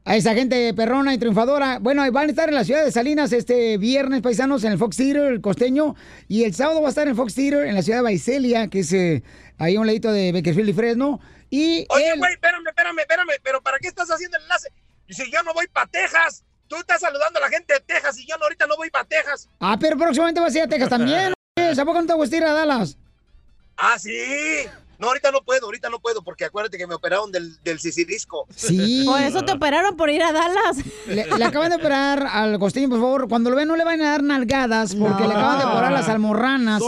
A esa gente perrona y triunfadora. Bueno, van a estar en la ciudad de Salinas este viernes, paisanos, en el Fox Theater, el costeño. Y el sábado va a estar en el Fox Theater, en la ciudad de Baicelia, que es eh, ahí a un ladito de Bakersfield y Fresno. Y
Oye, güey, espérame, espérame, espérame, pero ¿para qué estás haciendo el enlace? Si yo no voy para Texas,
tú estás saludando a la gente de Texas y yo no, ahorita no voy para Texas.
Ah, pero próximamente vas a ir a Texas también. ¿A poco no te gusta ir a Dallas?
Ah, sí. No, ahorita no puedo, ahorita no puedo, porque acuérdate que me operaron del, del sisirisco.
Sí.
Por eso te operaron por ir a Dallas.
Le, le acaban de operar al costeño, por favor. Cuando lo vean, no le van a dar nalgadas porque le acaban de operar las almorranas.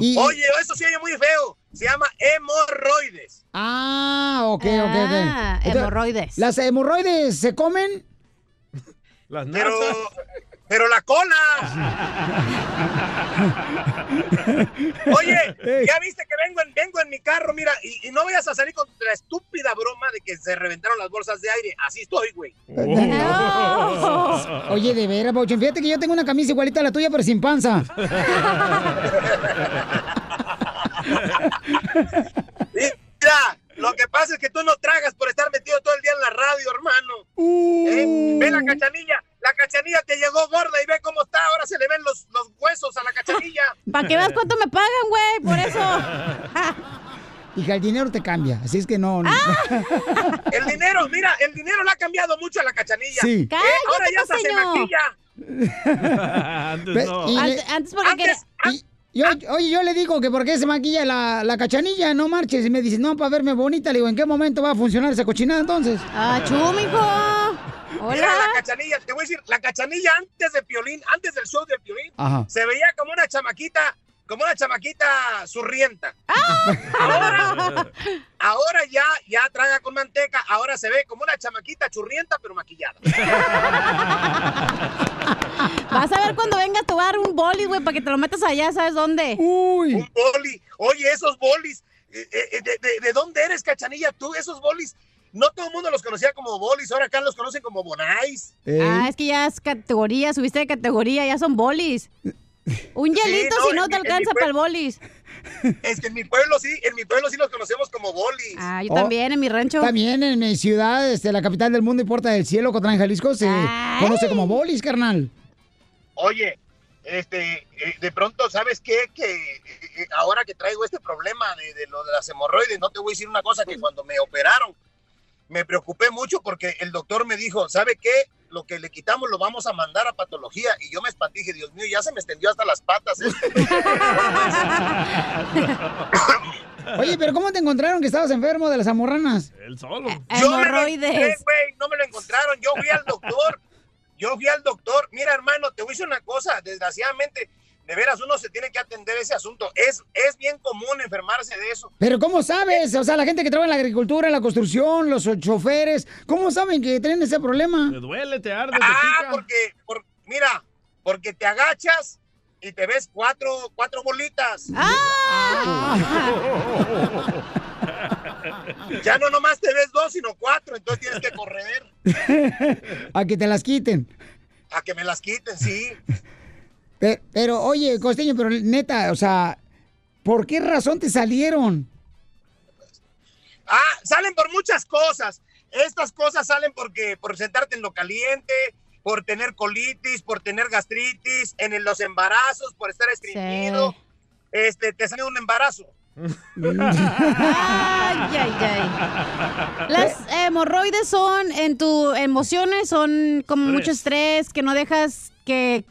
Y-
Oye, eso sí oye muy feo. Se llama hemorroides.
Ah, ok, ok, ok.
Ah,
Entonces,
hemorroides.
¿Las hemorroides se comen?
Pero, pero la cola. Oye, ya viste que vengo en, vengo en mi carro, mira, y, y no vayas a salir con la estúpida broma de que se reventaron las bolsas de aire. Así estoy, güey.
Oye, de veras, Pauchón, fíjate que yo tengo una camisa igualita a la tuya, pero sin panza.
Mira, lo que pasa es que tú no tragas por estar metido todo el día en la radio, hermano. ¿Eh? Ve la cachanilla. La cachanilla te llegó gorda y ve cómo está. Ahora se le ven los, los huesos a la cachanilla.
¿Para qué veas cuánto me pagan, güey? Por eso.
Hija, el dinero te cambia, así es que no. no.
El dinero, mira, el dinero le ha cambiado mucho a la cachanilla.
Sí.
¿Eh? Ahora ya hasta se maquilla.
Ve- y le-
Antes porque
Antes-
y- yo- oye, yo le digo que por qué se maquilla la, la cachanilla, no marches. Y me dice, no, para verme bonita. Le digo, ¿en qué momento va a funcionar esa cochinada entonces?
Ah, chu, mijo.
Mira la cachanilla, te voy a decir, la cachanilla antes de Piolín, antes del show de Piolín,
Ajá.
se veía como una chamaquita, como una chamaquita surrienta. Ahora, ahora ya, ya traga con manteca, ahora se ve como una chamaquita churrienta pero maquillada.
Vas a ver cuando venga a tomar un boli, güey, para que te lo metas allá, ¿sabes dónde?
Uy.
Un boli, oye, esos bolis, eh, eh, de, de- de dónde eres, cachanilla? Tú, esos bolis, no todo el mundo los conocía como bolis, ahora acá los conocen como bonais.
Ah, es que ya es categoría, subiste de categoría, ya son bolis. Un hielito
no,
si no te
mi-
alcanza para el bolis.
Es que en mi pueblo sí, en mi pueblo sí los conocemos como bolis.
Ah, yo también, en mi rancho.
También en mi ciudad, este, la capital del mundo y Puerta del Cielo, Cotlán, Jalisco, se conoce como bolis, carnal.
Oye, este, eh, de pronto, ¿sabes qué? Que eh, ahora que traigo este problema de, de lo de las hemorroides, no te voy a decir una cosa, que cuando me operaron, me preocupé mucho porque el doctor me dijo, ¿sabe qué? Lo que le quitamos lo vamos a mandar a patología. Y yo me espanté, dije, Dios mío, ya se me extendió hasta las patas. ¿eh?".
Oye, pero ¿cómo te encontraron que estabas enfermo de las amorranas?
Él solo.
Yo me lo encontré, güey, no me lo encontraron. Yo fui al doctor. Yo fui al doctor. Mira, hermano, te voy a decir una cosa. Desgraciadamente, de veras, uno se tiene que atender ese asunto. Es, es bien común enfermarse de eso.
Pero ¿cómo sabes? O sea, la gente que trabaja en la agricultura, en la construcción, los choferes, ¿cómo saben que tienen ese problema?
Te duele, te arde, te
Ah,
pica.
porque, por- mira, porque te agachas y te ves cuatro, cuatro bolitas.
Ah.
Ya no nomás te ves dos, sino cuatro, entonces tienes que correr
A que te las quiten.
a que me las quiten, sí.
Pe- Pero, oye, Costeño, pero neta, o sea, ¿por qué razón te salieron?
Ah, salen por muchas cosas. Estas cosas salen porque por sentarte en lo caliente, por tener colitis, por tener gastritis, en el- los embarazos, por estar estreñido. Este, te sale un embarazo.
Ay, ay, ay. Las hemorroides son en tus emociones, son como mucho estrés, que no dejas que...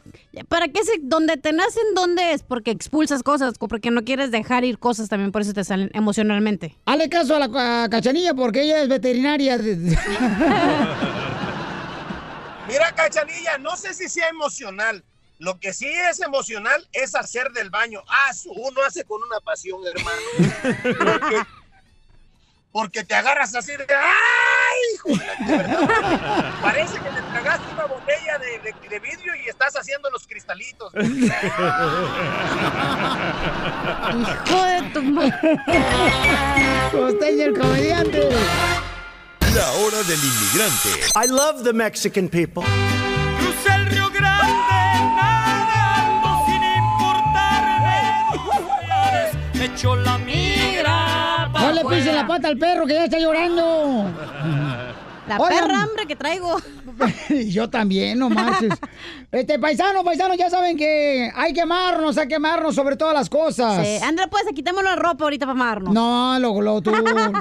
¿Para qué se... Donde te nacen, dónde es? Porque expulsas cosas, porque no quieres dejar ir cosas también, por eso te salen emocionalmente.
Hazle caso a la a Cachanilla porque ella es veterinaria.
Mira, cachanilla, no sé si sea emocional. Lo que sí es emocional es hacer del baño. Ah, su- uno hace con una pasión, hermano. Porque, porque te agarras así de. ¡Ay! Hijo! Parece que te tragaste una botella de, de- de vidrio y estás haciendo los cristalitos.
Hijo de tu madre.
Costeño, el comediante.
La hora del inmigrante.
I love the Mexican people.
Crucé el Río Grande nadando sin importarme Me echó la
No le la pata al perro que ya está llorando.
La
Oigan.
perra hambre que traigo.
Yo también, no marches. Este, paisano, paisano, ya saben que hay que amarnos, hay que amarnos sobre todas las cosas.
Sí. Andrea, pues quitémoslo la ropa ahorita para amarnos.
No, luego, luego tú.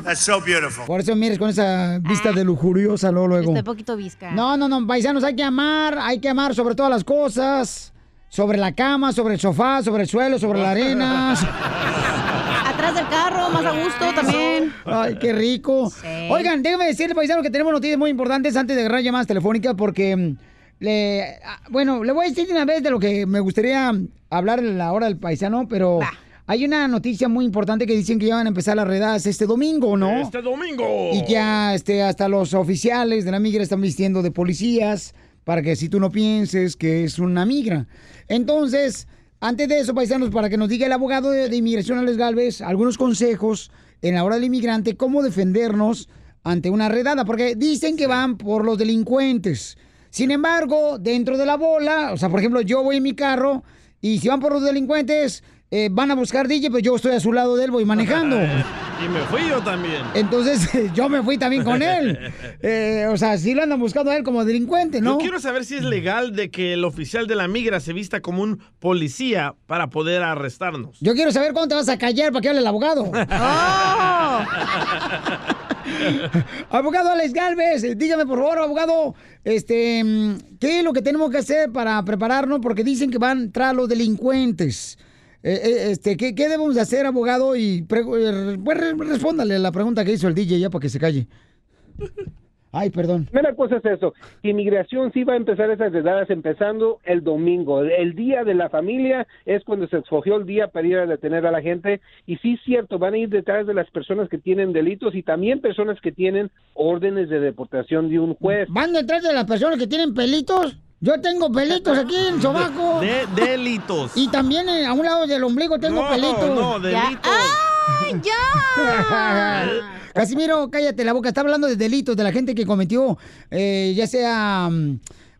That's so beautiful.
Por eso mires con esa vista de lujuriosa, luego, luego.
Estoy poquito visca.
No, no, no, paisanos, hay que amar, hay que amar sobre todas las cosas. Sobre la cama, sobre el sofá, sobre el suelo, sobre la arena.
Atrás del carro, más a gusto también.
Ay, qué rico. Oigan, déjame decirle, paisano, que tenemos noticias muy importantes antes de agarrar llamadas telefónicas porque, mm, le, ah, bueno, le voy a decir de una vez de lo que me gustaría hablar en la hora del paisano, pero hay una noticia muy importante que dicen que ya van a empezar las redadas este domingo, ¿no?
Este domingo.
Y que ya este, hasta los oficiales de la migra están vistiendo de policías para que si tú no pienses que es una migra. Entonces, antes de eso, paisanos, para que nos diga el abogado de, de inmigración, Alex Galvez, algunos consejos en la hora del inmigrante, cómo defendernos ante una redada, porque dicen que van por los delincuentes. Sin embargo, dentro de la bola, o sea, por ejemplo, yo voy en mi carro y si van por los delincuentes, eh, van a buscar DJ, pero yo estoy a su lado de él, voy manejando.
Y me fui yo también.
Entonces yo me fui también con él. Eh, o sea, sí lo andan buscando a él como delincuente, ¿no?
Yo quiero saber si es legal de que el oficial de la migra se vista como un policía para poder arrestarnos.
Yo quiero saber cuándo te vas a callar para que hable el abogado.
Oh.
abogado Alex Galvez, dígame por favor, abogado, este, mm, ¿qué es lo que tenemos que hacer para prepararnos? Porque dicen que van tras los delincuentes. Eh, eh, este, ¿qué, qué debemos de hacer, abogado? Y eh, pues, re- respóndale a la pregunta que hizo el DJ ya para que se calle. Ay, perdón.
Primera cosa es eso, que inmigración sí va a empezar esas redadas empezando el domingo. El día de la familia es cuando se escogió el día para ir a detener a la gente. Y sí es cierto, van a ir detrás de las personas que tienen delitos y también personas que tienen órdenes de deportación de un juez.
¿Van detrás de las personas que tienen pelitos? Yo tengo pelitos aquí en el sobaco.
De delitos.
Y también eh, a un lado del ombligo tengo
No,
pelitos.
no, delitos.
¡Ay, ya!
Casimiro, cállate la boca. Está hablando de delitos, de la gente que cometió, eh, ya sea mm,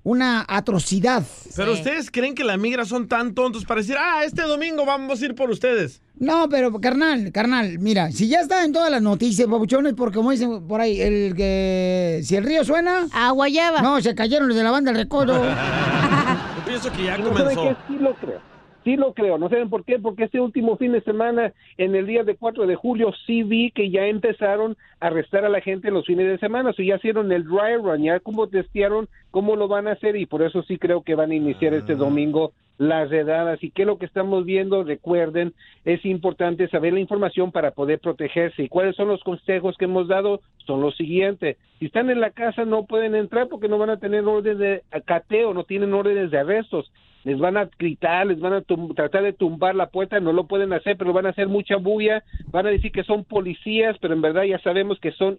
una atrocidad.
Pero ustedes creen que la migra son tan tontos para decir, ah, este domingo vamos a ir por ustedes.
No, pero carnal, carnal, mira, si ya está en todas las noticias, papuchones, porque como dicen por ahí, el que si el río suena,
agua lleva.
No, se cayeron los de la banda del recodo.
Yo pienso que ya
¿No saben
comenzó.
qué? Sí lo creo. Sí lo creo. ¿No saben por qué? Porque este último fin de semana, en el día de 4 de julio, sí vi que ya empezaron a arrestar a la gente en los fines de semana. O sea, ya hicieron el dry run, ya como testearon cómo lo van a hacer y por eso sí creo que van a iniciar este domingo las redadas. ¿Y qué es lo que estamos viendo? Recuerden, es importante saber la información para poder protegerse. ¿Y cuáles son los consejos que hemos dado? Son los siguientes. Si están en la casa no pueden entrar porque no van a tener órdenes de cateo, no tienen órdenes de arrestos. Les van a gritar, les van a tratar de tumbar la puerta, no lo pueden hacer, pero van a hacer mucha bulla, van a decir que son policías, pero en verdad ya sabemos que son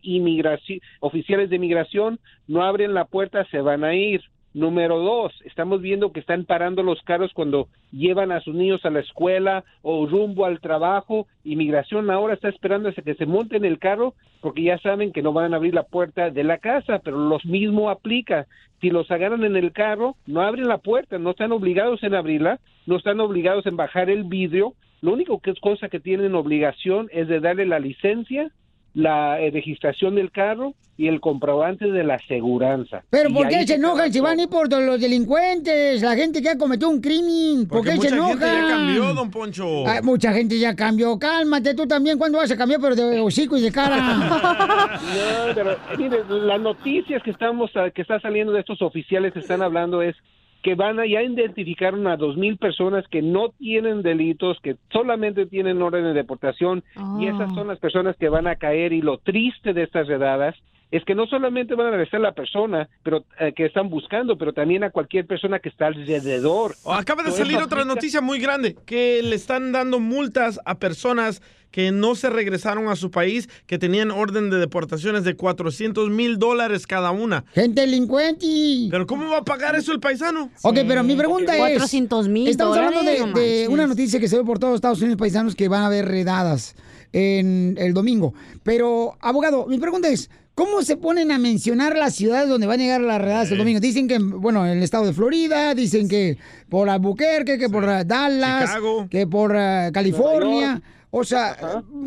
oficiales de inmigración, no abren la puerta, se van a ir. Número dos, estamos viendo que están parando los carros cuando llevan a sus niños a la escuela o rumbo al trabajo. Inmigración ahora está esperando hasta que se monten el carro porque ya saben que no van a abrir la puerta de la casa, pero lo mismo aplica. Si los agarran en el carro, no abren la puerta, no están obligados en abrirla, no están obligados en bajar el vidrio. Lo único que es cosa que tienen obligación es de darle la licencia, la eh, registración del carro y el comprobante de la aseguranza.
Pero
Y
¿por qué se enojan si van a ir por los delincuentes? La gente que ha cometido un crimen. ¿Por
Porque
qué se
mucha
enojan?
gente ya cambió, don Poncho.
Ay, mucha gente ya cambió. Cálmate tú también. ¿Cuándo vas a cambiar? Pero de hocico y de cara.
No, pero mire, las noticias que estamos que está saliendo de estos oficiales que están hablando es que van a ya identificaron a dos mil personas que no tienen delitos, que solamente tienen orden de deportación y esas son las personas que van a caer y lo triste de estas redadas es que no solamente van a arrestar a la persona pero eh, que están buscando, pero también a cualquier persona que está alrededor.
Oh, acaba de salir otra noticia muy grande, que le están dando multas a personas que no se regresaron a su país, que tenían orden de deportaciones de 400 mil dólares cada una.
gente delincuente.
¿Pero cómo va a pagar eso el paisano?
Ok, pero mi pregunta es...
400 mil
Estamos hablando de, de una noticia que se ve por todos Estados Unidos, paisanos, que van a haber redadas en el domingo. Pero, abogado, mi pregunta es, ¿cómo se ponen a mencionar las ciudades donde van a llegar las redadas el domingo? Dicen que, bueno, en el estado de Florida, dicen que por Albuquerque, que por Dallas,
Chicago.
que por uh, California. O sea,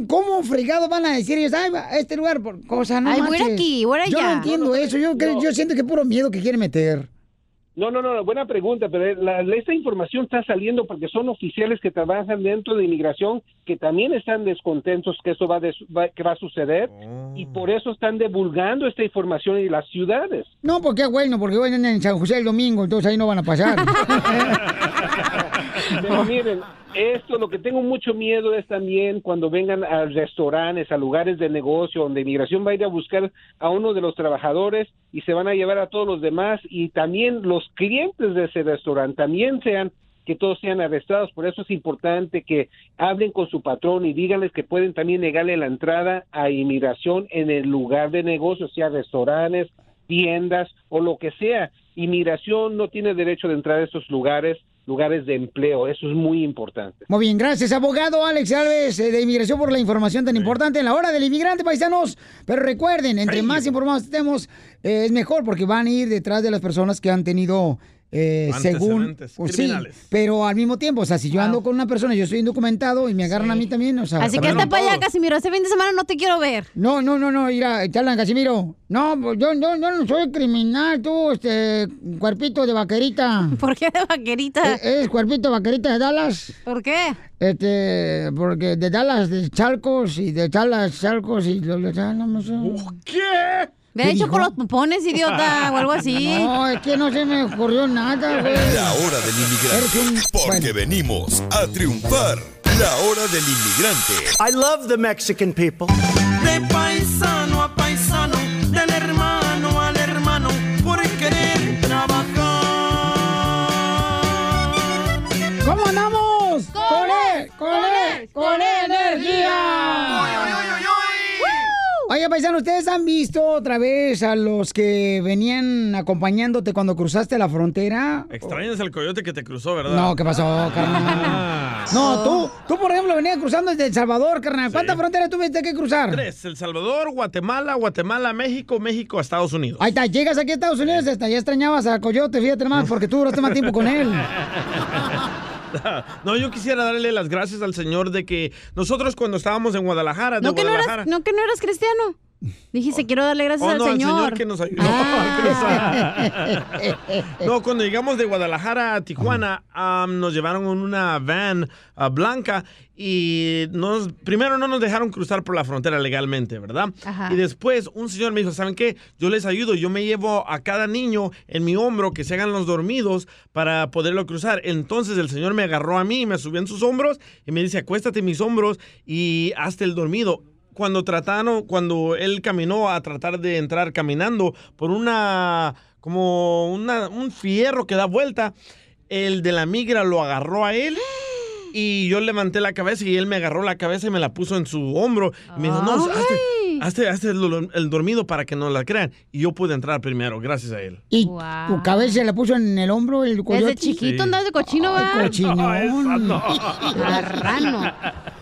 ¿cómo fregado van a decir ellos, ay, este lugar, por cosa no
Ay, voy
marches"?
aquí, voy
Yo no
allá.
entiendo eso, yo, creo, yo siento que es puro miedo que quieren meter.
No, no, no, buena pregunta, pero la- la- esta información está saliendo porque son oficiales que trabajan dentro de inmigración que también están descontentos que eso va, de- va- que va a suceder y por eso están divulgando esta información en las ciudades.
No, porque bueno, porque van en San José el domingo, entonces ahí no van a pasar.
Pero miren, esto lo que tengo mucho miedo es también cuando vengan a restaurantes, a lugares de negocio, donde inmigración va a ir a buscar a uno de los trabajadores y se van a llevar a todos los demás y también los clientes de ese restaurante también sean que todos sean arrestados. Por eso es importante que hablen con su patrón y díganles que pueden también negarle la entrada a inmigración en el lugar de negocio, sea restaurantes, tiendas o lo que sea. Inmigración no tiene derecho de entrar a esos lugares, lugares de empleo. Eso es muy importante.
Muy bien, gracias, abogado Alex Alves eh, de Inmigración por la información tan importante en la hora del inmigrante, paisanos. Pero recuerden, entre más informados estemos, eh, es mejor porque van a ir detrás de las personas que han tenido, eh, según... Pues, sí, pero al mismo tiempo, o sea, si yo ando con una persona, yo estoy indocumentado y me agarran a mí también, o sea...
Así que hasta para allá, Casimiro. Este fin de semana no te quiero ver.
No, no, no, no, mira, te hablan, Casimiro. No, pues yo, yo, yo no soy criminal, tú, este, cuerpito de vaquerita.
¿Por qué de vaquerita?
Es, cuerpito de vaquerita de Dallas.
¿Por qué?
Este, porque de Dallas, de Chalcos y de Dallas, Chalcos y lo, lo- no me sé.
¿Qué?
De hecho, por los pupones, idiota, o algo así.
No, es que no se me ocurrió nada, güey.
La hora del inmigrante. Porque venimos a triunfar. La hora del inmigrante.
I love the Mexican people.
De paisano, paisano,
¿ustedes han visto otra vez a los que venían acompañándote cuando cruzaste la frontera?
Extrañas al coyote que te cruzó, ¿verdad?
No, ¿qué pasó, carnal? No, tú, tú, por ejemplo, venías cruzando desde El Salvador, carnal. ¿Cuántas fronteras tuviste que cruzar?
Tres, El Salvador, Guatemala, Guatemala, México, México, Estados Unidos.
Ahí está, llegas aquí a Estados Unidos, hasta ya extrañabas al coyote, fíjate nomás, porque tú duraste más tiempo con él.
No, yo quisiera darle las gracias al Señor de que nosotros cuando estábamos en Guadalajara, de
¿No que no,
Guadalajara...
eras, ¿No que no eras cristiano? Dijiste, quiero darle gracias
Oh, no, al
Señor.
Señor que nos ayudó
Ah.
a. No, cuando llegamos de Guadalajara a Tijuana, nos llevaron en una van ah, blanca y nos, primero no nos dejaron cruzar por la frontera legalmente, ¿verdad?
Ajá.
Y después un señor me dijo, ¿saben qué? Yo les ayudo, yo me llevo a cada niño en mi hombro que se hagan los dormidos para poderlo cruzar. Entonces el señor me agarró a mí, me subió en sus hombros y me dice, acuéstate en mis hombros y hazte el dormido cuando trataron, cuando él caminó a tratar de entrar caminando por una, como una, un fierro que da vuelta, el de la migra lo agarró a él y yo levanté la cabeza y él me agarró la cabeza y me la puso en su hombro. Y me dijo, no, hazte, hazte- hazte el, el dormido para que no la crean. Y yo pude entrar primero, gracias a él.
Y tu cabeza la puso en el hombro el coyote.
Desde chiquito
Sí.
andas de cochino,
Ay,
¿va?
cochinón.
No, no.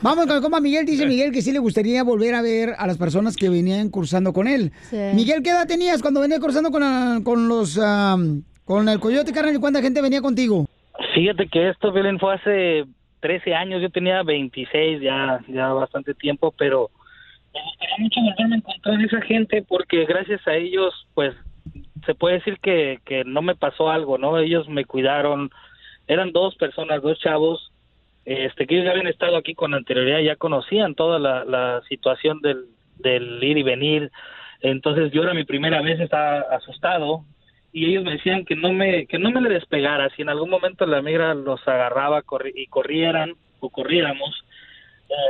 Vamos con el compa Miguel. Dice Miguel que sí le gustaría volver a ver a las personas que venían cruzando con él.
Sí.
Miguel, ¿qué edad tenías cuando venía cruzando con, ah, con los... ah, con el coyote, carnal? ¿Y cuánta gente venía contigo?
Fíjate que esto, Violín, fue hace 13 años, yo tenía 26, ya, ya bastante tiempo, pero me gustaría mucho volverme a encontrar esa gente porque gracias a ellos, pues, se puede decir que, que no me pasó algo, ¿no? Ellos me cuidaron, eran dos personas, dos chavos, este, que ellos ya habían estado aquí con anterioridad, ya conocían toda la, la situación del, del ir y venir, entonces yo era mi primera vez, estaba asustado, y ellos me decían que no me que no me le despegara si en algún momento la migra los agarraba y corrieran o corriéramos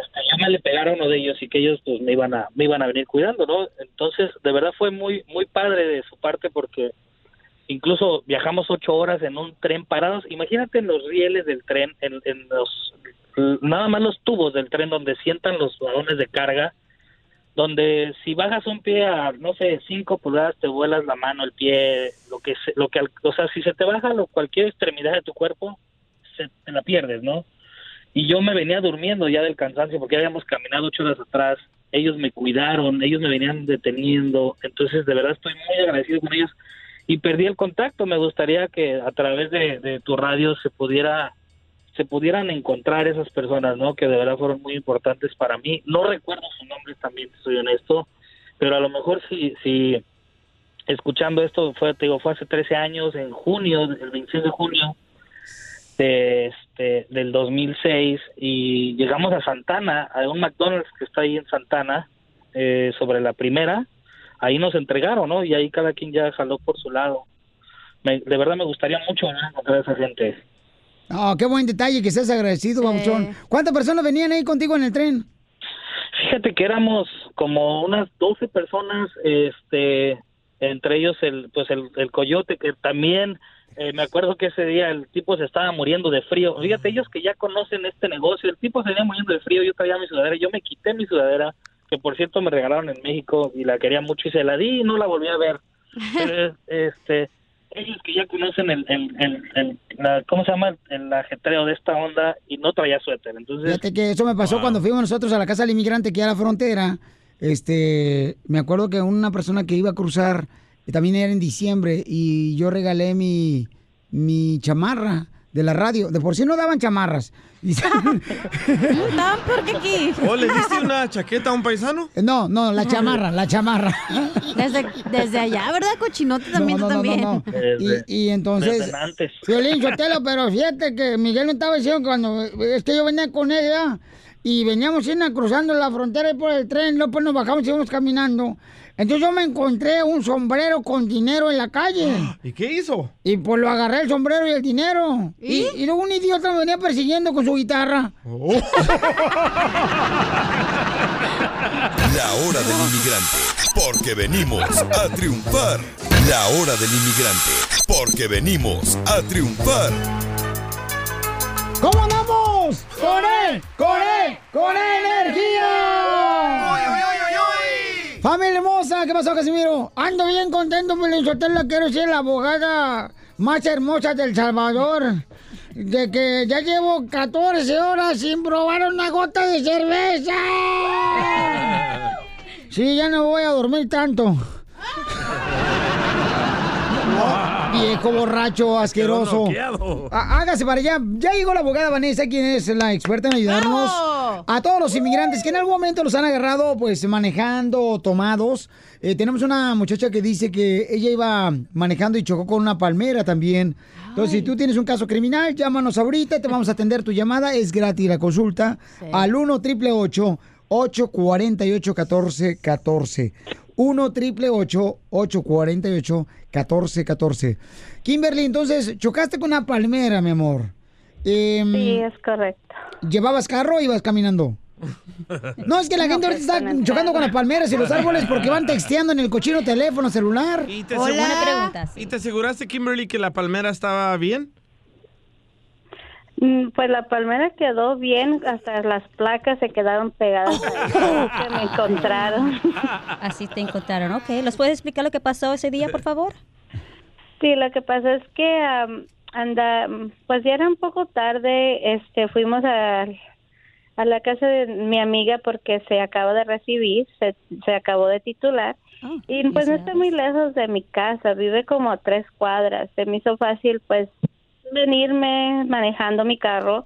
este, yo me le pegara a uno de ellos y que ellos pues me iban a me iban a venir cuidando no entonces de verdad fue muy muy padre de su parte porque incluso viajamos ocho horas en un tren parados. Imagínate en los rieles del tren en, en los nada más los tubos del tren donde sientan los vagones de carga donde si bajas un pie a no sé cinco pulgadas te vuelas la mano el pie lo que lo que o sea si se te baja lo, cualquier extremidad de tu cuerpo se te la pierdes no y yo me venía durmiendo ya del cansancio porque habíamos caminado ocho horas atrás ellos me cuidaron ellos me venían deteniendo entonces de verdad estoy muy agradecido con ellos y perdí el contacto me gustaría que a través de, de tu radio se pudiera se pudieran encontrar esas personas, ¿no? Que de verdad fueron muy importantes para mí. No recuerdo su nombre también, soy honesto, pero a lo mejor si, si escuchando esto fue, te digo, fue hace 13 años, en junio, el 26 de junio de este, del 2006, y llegamos a Santana, a un McDonald's que está ahí en Santana, eh, sobre la primera, ahí nos entregaron, ¿no? Y ahí cada quien ya jaló por su lado. Me- de verdad me gustaría mucho encontrar a esa gente.
Oh, qué buen detalle que seas agradecido, babuchón. ¿Cuántas personas venían ahí contigo en el tren?
Fíjate que éramos como unas 12 personas, este, entre ellos el, pues el, el coyote que también, eh, me acuerdo que ese día el tipo se estaba muriendo de frío. Fíjate, ellos que ya conocen este negocio, el tipo se venía muriendo de frío, yo traía mi sudadera, yo me quité mi sudadera, que por cierto me regalaron en México y la quería mucho y se la di y no la volví a ver. Pero, este, ellos que ya conocen el, el, el, el- la, ¿cómo se llama? El ajetreo de esta onda y no traía suéter. Entonces,
Fíjate que eso me pasó cuando fuimos nosotros a la casa del inmigrante que era la frontera. Este, me acuerdo que una persona que iba a cruzar, eh, también era en diciembre, y yo regalé mi, mi chamarra de la radio. De por sí no daban chamarras. Y-
Estaban peor que aquí.
¿O le diste una chaqueta a un paisano?
No, no, la chamarra, la chamarra.
Desde, desde allá, ¿verdad, cochinote? También
no, no, no,
también.
no. Y, y entonces,
desde antes.
Violín, Sotelo, pero fíjate que Miguel me estaba diciendo cuando, es que yo venía con ella y veníamos cruzando la frontera y por el tren, luego pues nos bajamos y íbamos caminando. Entonces yo me encontré un sombrero con dinero en la calle.
¿Y qué hizo?
Y pues lo agarré el sombrero y el dinero. Y, y luego un idiota me venía persiguiendo con su guitarra.
La hora del inmigrante, porque venimos a triunfar. La hora del inmigrante, porque venimos a triunfar.
¿Cómo andamos? ¡Con él! ¡Con él! ¡Con energía! Familia hermosa, ¿qué pasó, Casimiro? Ando bien contento, Pelín Sotelo, quiero ser la abogada más hermosa del Salvador. De que ya llevo 14 horas sin probar una gota de cerveza. Sí, ya no voy a dormir tanto. Viejo borracho asqueroso. Hágase para allá. Ya llegó la abogada Vanessa, quien es la experta en ayudarnos a todos los inmigrantes que en algún momento los han agarrado pues manejando o tomados. Eh, tenemos una muchacha que dice que ella iba manejando y chocó con una palmera también. Entonces, si tú tienes un caso criminal, llámanos ahorita, te vamos a atender tu llamada. Es gratis la consulta al 1 888 848 1414 1 888 848 1414 Kimberly, entonces, chocaste con una palmera, mi amor. Em,
Sí, es correcto.
¿Llevabas carro o ibas caminando? No, es que la
No,
gente
pues,
ahorita está chocando con las palmeras y los árboles porque van texteando en el cochino teléfono celular.
¿Y te, aseguraste, ¿Y te aseguraste, Kimberly, que la palmera estaba bien?
Mm, Pues la palmera quedó bien, hasta las placas se quedaron pegadas ahí, que me encontraron.
Así te encontraron, ok. ¿Los puedes explicar lo que pasó ese día, por favor?
Sí, lo que pasa es que am, anda, pues ya era un poco tarde, este, fuimos a, a la casa de mi amiga porque se acaba de recibir, se, se acabó de titular. y pues no está muy lejos de mi casa, vive como a tres cuadras. Se me hizo fácil pues venirme manejando mi carro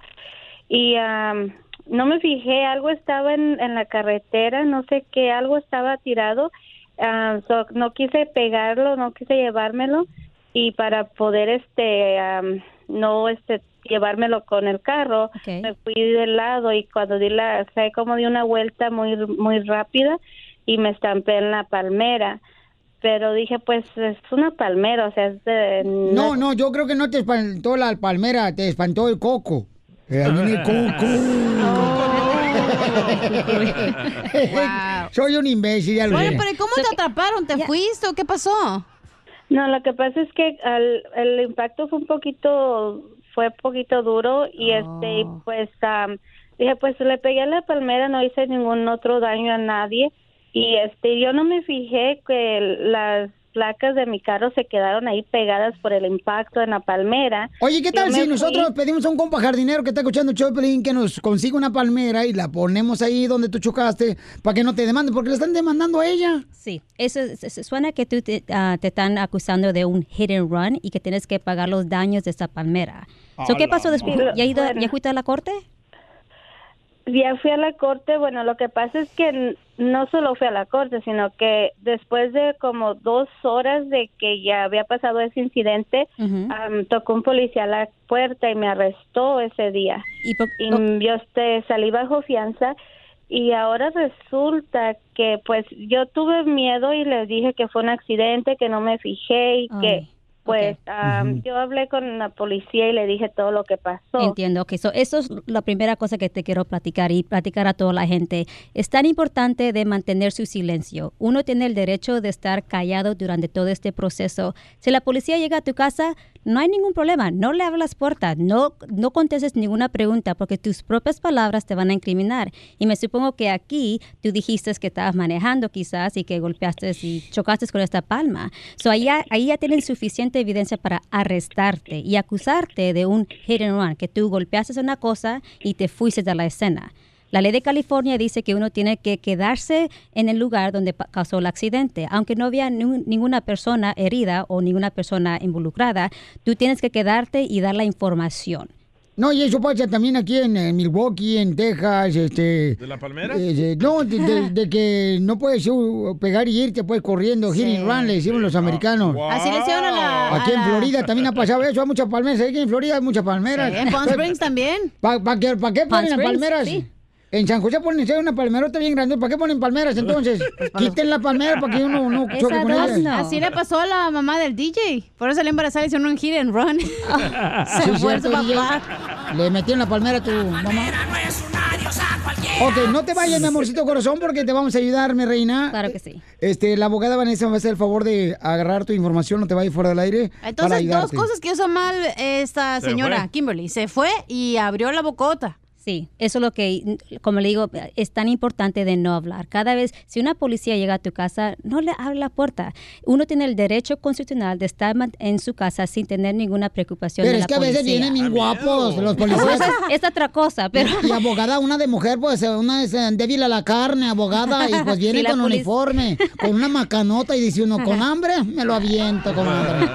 y am, no me fijé, algo estaba en, en la carretera, no sé qué, algo estaba tirado. ah, so, no quise pegarlo, no quise llevármelo y para poder este am, no este llevármelo con el carro me fui del lado y cuando di la o sea, como di una vuelta muy muy rápida y me estampé en la palmera pero dije pues es una palmera o sea es de
No, no, yo creo que no te espantó la palmera, te espantó el coco. Eh, el coco. Soy un imbécil, ya lo sé.
pero ¿y cómo te atraparon? ¿Te fuiste o qué pasó?
No, lo que pasa es que al- el impacto fue un poquito, fue un poquito duro y este, y pues am, dije, pues le pegué a la palmera, no hice ningún otro daño a nadie y este, yo no me fijé que las placas de mi carro se quedaron ahí pegadas por el impacto en la palmera.
Oye, ¿qué tal si
fui-
nosotros pedimos a un compa jardinero que está escuchando Choplin que nos consiga una palmera y la ponemos ahí donde tú chocaste para que no te demanden? Porque le están demandando a ella.
Sí, eso es- es- suena que tú te, ah, te están acusando de un hit and run y que tienes que pagar los daños de esa palmera. So, ¿Qué pasó después? ¿Ya, ido-
Bueno.
¿Ya fuiste a la corte?
Ya fui a la corte, bueno, lo que pasa es que no solo fui a la corte, sino que después de como dos horas de que ya había pasado ese incidente, tocó un policía a la puerta y me arrestó ese día.
Y,
yo este, salí bajo fianza y ahora resulta que pues yo tuve miedo y les dije que fue un accidente, que no me fijé y que Pues am, yo hablé con la policía y le dije todo lo que pasó.
Entiendo. So, eso es la primera cosa que te quiero platicar y platicar a toda la gente. Es tan importante de mantener su silencio. Uno tiene el derecho de estar callado durante todo este proceso. Si la policía llega a tu casa, no hay ningún problema. No le abras las puertas, no, no contestes ninguna pregunta porque tus propias palabras te van a incriminar. Y me supongo que aquí tú dijiste que estabas manejando quizás y que golpeaste y chocaste con esta palma. So, ahí, ahí ya tienen suficiente evidencia para arrestarte y acusarte de un hit and run, que tú golpeaste una cosa y te fuiste de la escena. La ley de California dice que uno tiene que quedarse en el lugar donde causó el accidente. Aunque no había ni- ninguna persona herida o ninguna persona involucrada, tú tienes que quedarte y dar la información.
No, y eso pasa también aquí en, Milwaukee, en Texas, este...
¿De la palmera?
eh, no, de, de- de que no puedes pegar y irte pues corriendo, hit and run, le decimos los americanos.
Así le hicieron a la-
Aquí
a
en
la-
Florida también ha pasado eso, hay muchas palmeras, aquí en Florida hay muchas palmeras.
Sí, en Palm Springs también.
¿Para qué, pa' qué ponen las palmeras?
sí.
En San José ponen una palmerota bien grande, ¿para qué ponen palmeras entonces? Quiten la palmera para que uno no choque con ellas.
Así le pasó a la mamá del DJ. Por eso le embarazada y hicieron un hit and run.
Sí,
Se fue su
cierto, DJ.
papá.
Le metieron la palmera a tu mamá. Ok, no te vayas, mi amorcito corazón, porque te vamos a ayudar, mi reina.
Claro que sí.
Este, la abogada Vanessa me va a hacer el favor de agarrar tu información, no te vayas fuera del aire. para
Entonces, dos
ayudarte.
cosas que hizo mal esta
Se
señora,
fue.
Kimberly. Se fue y abrió la bocota.
Sí, eso es lo que, como le digo, es tan importante de no hablar. Cada vez, si una policía llega a tu casa, no le abre la puerta. Uno tiene el derecho constitucional de estar en su casa sin tener ninguna preocupación
Pero
de
es
la
que a veces vienen bien guapos los
Oh,
policías.
es, es otra cosa, pero...
Y abogada, una de mujer, pues una es eh, débil a la carne, abogada, y pues viene
Sí,
con uniforme, con una macanota y dice uno, con hambre, me lo aviento, comadre.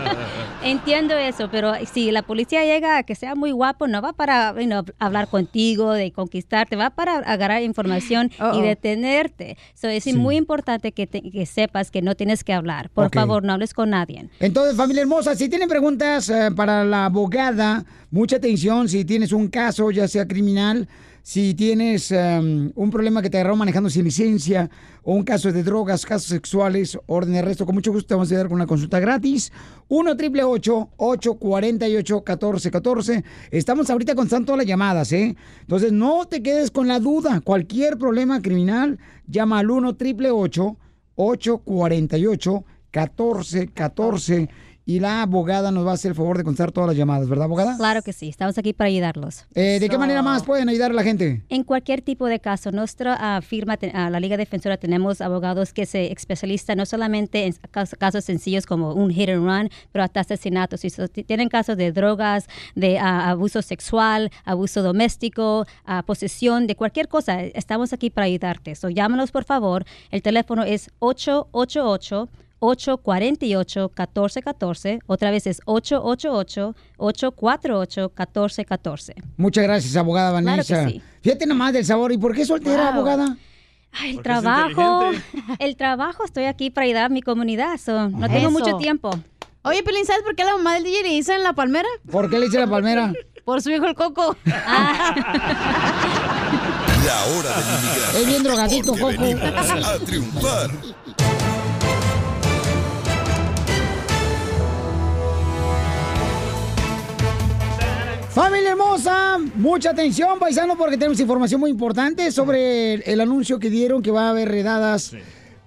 Entiendo eso, pero si la policía llega a que sea muy guapo, no va para you know, hablar contigo, de conquistarte, va para agarrar información y detenerte. So, es muy importante que, te- que sepas que no tienes que hablar. Por favor, no hables con nadie.
Entonces, familia hermosa, si tienen preguntas eh, para la abogada, mucha atención, si tienes un caso, ya sea criminal, si tienes um, un problema que te agarró manejando sin licencia, o un caso de drogas, casos sexuales, orden de arresto, con mucho gusto te vamos a ayudar con una consulta gratis. 1 triple 848 1414 Estamos ahorita contando todas las llamadas, ¿eh? Entonces, no te quedes con la duda. Cualquier problema criminal, llama al 1 triple 848 1414 y la abogada nos va a hacer el favor de contestar todas las llamadas, ¿verdad, abogada?
Claro que sí, estamos aquí para ayudarlos.
Eh, ¿De qué manera más pueden ayudar a la gente?
En cualquier tipo de caso, nuestra ah, firma, ah, la Liga Defensora, tenemos abogados que se especializan no solamente en cas- casos sencillos como un hit and run, pero hasta asesinatos. So- t- tienen casos de drogas, de ah, abuso sexual, abuso doméstico, posesión, de cualquier cosa. Estamos aquí para ayudarte. So, llámanos, por favor. El teléfono es 888 848-1414. Otra vez es 888-848-1414.
Muchas gracias, abogada
Claro que
Vanessa.
sí.
Fíjate nomás del sabor. ¿Y por qué soltera,
Wow.
abogada?
Ay, el
Porque
trabajo, el trabajo, estoy aquí para ayudar a mi comunidad, so, no tengo
Eso.
mucho tiempo.
Oye, Pelín, ¿sabes por qué la mamá del DJ le hizo en la palmera?
¿Por qué le hice la palmera?
Por su hijo el coco.
La hora del inmigrante.
Es bien drogadito, Coco.
a triunfar.
Familia hermosa, mucha atención, paisano, porque tenemos información muy importante sobre el, el anuncio que dieron que va a haber redadas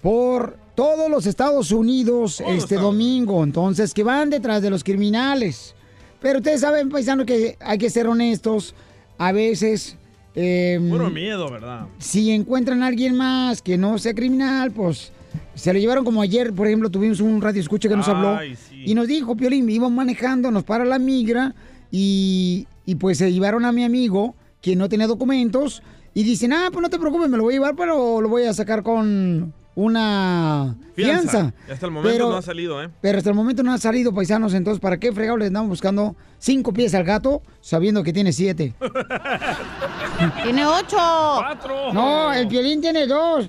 por todos los Estados Unidos este domingo. Entonces, que van detrás de los criminales. Pero ustedes saben, paisano, que hay que ser honestos. A veces, eh,
Puro miedo, ¿verdad?
si encuentran a alguien más que no sea criminal, pues Se lo llevaron como ayer, por ejemplo, tuvimos un radio escucha que nos habló
sí.
y nos dijo, Piolín, íbamos manejando, nos para la migra y, y pues se llevaron a mi amigo que no tenía documentos y dicen, ah, pues no te preocupes, me lo voy a llevar, pero lo voy a sacar con una fianza.
Hasta el momento
Pero-
no ha salido, ¿eh?
Pero hasta el momento no ha salido, paisanos, entonces, ¿para qué fregado le andamos buscando cinco pies al gato sabiendo que tiene siete?
Tiene ocho.
Cuatro.
No, el violín tiene dos.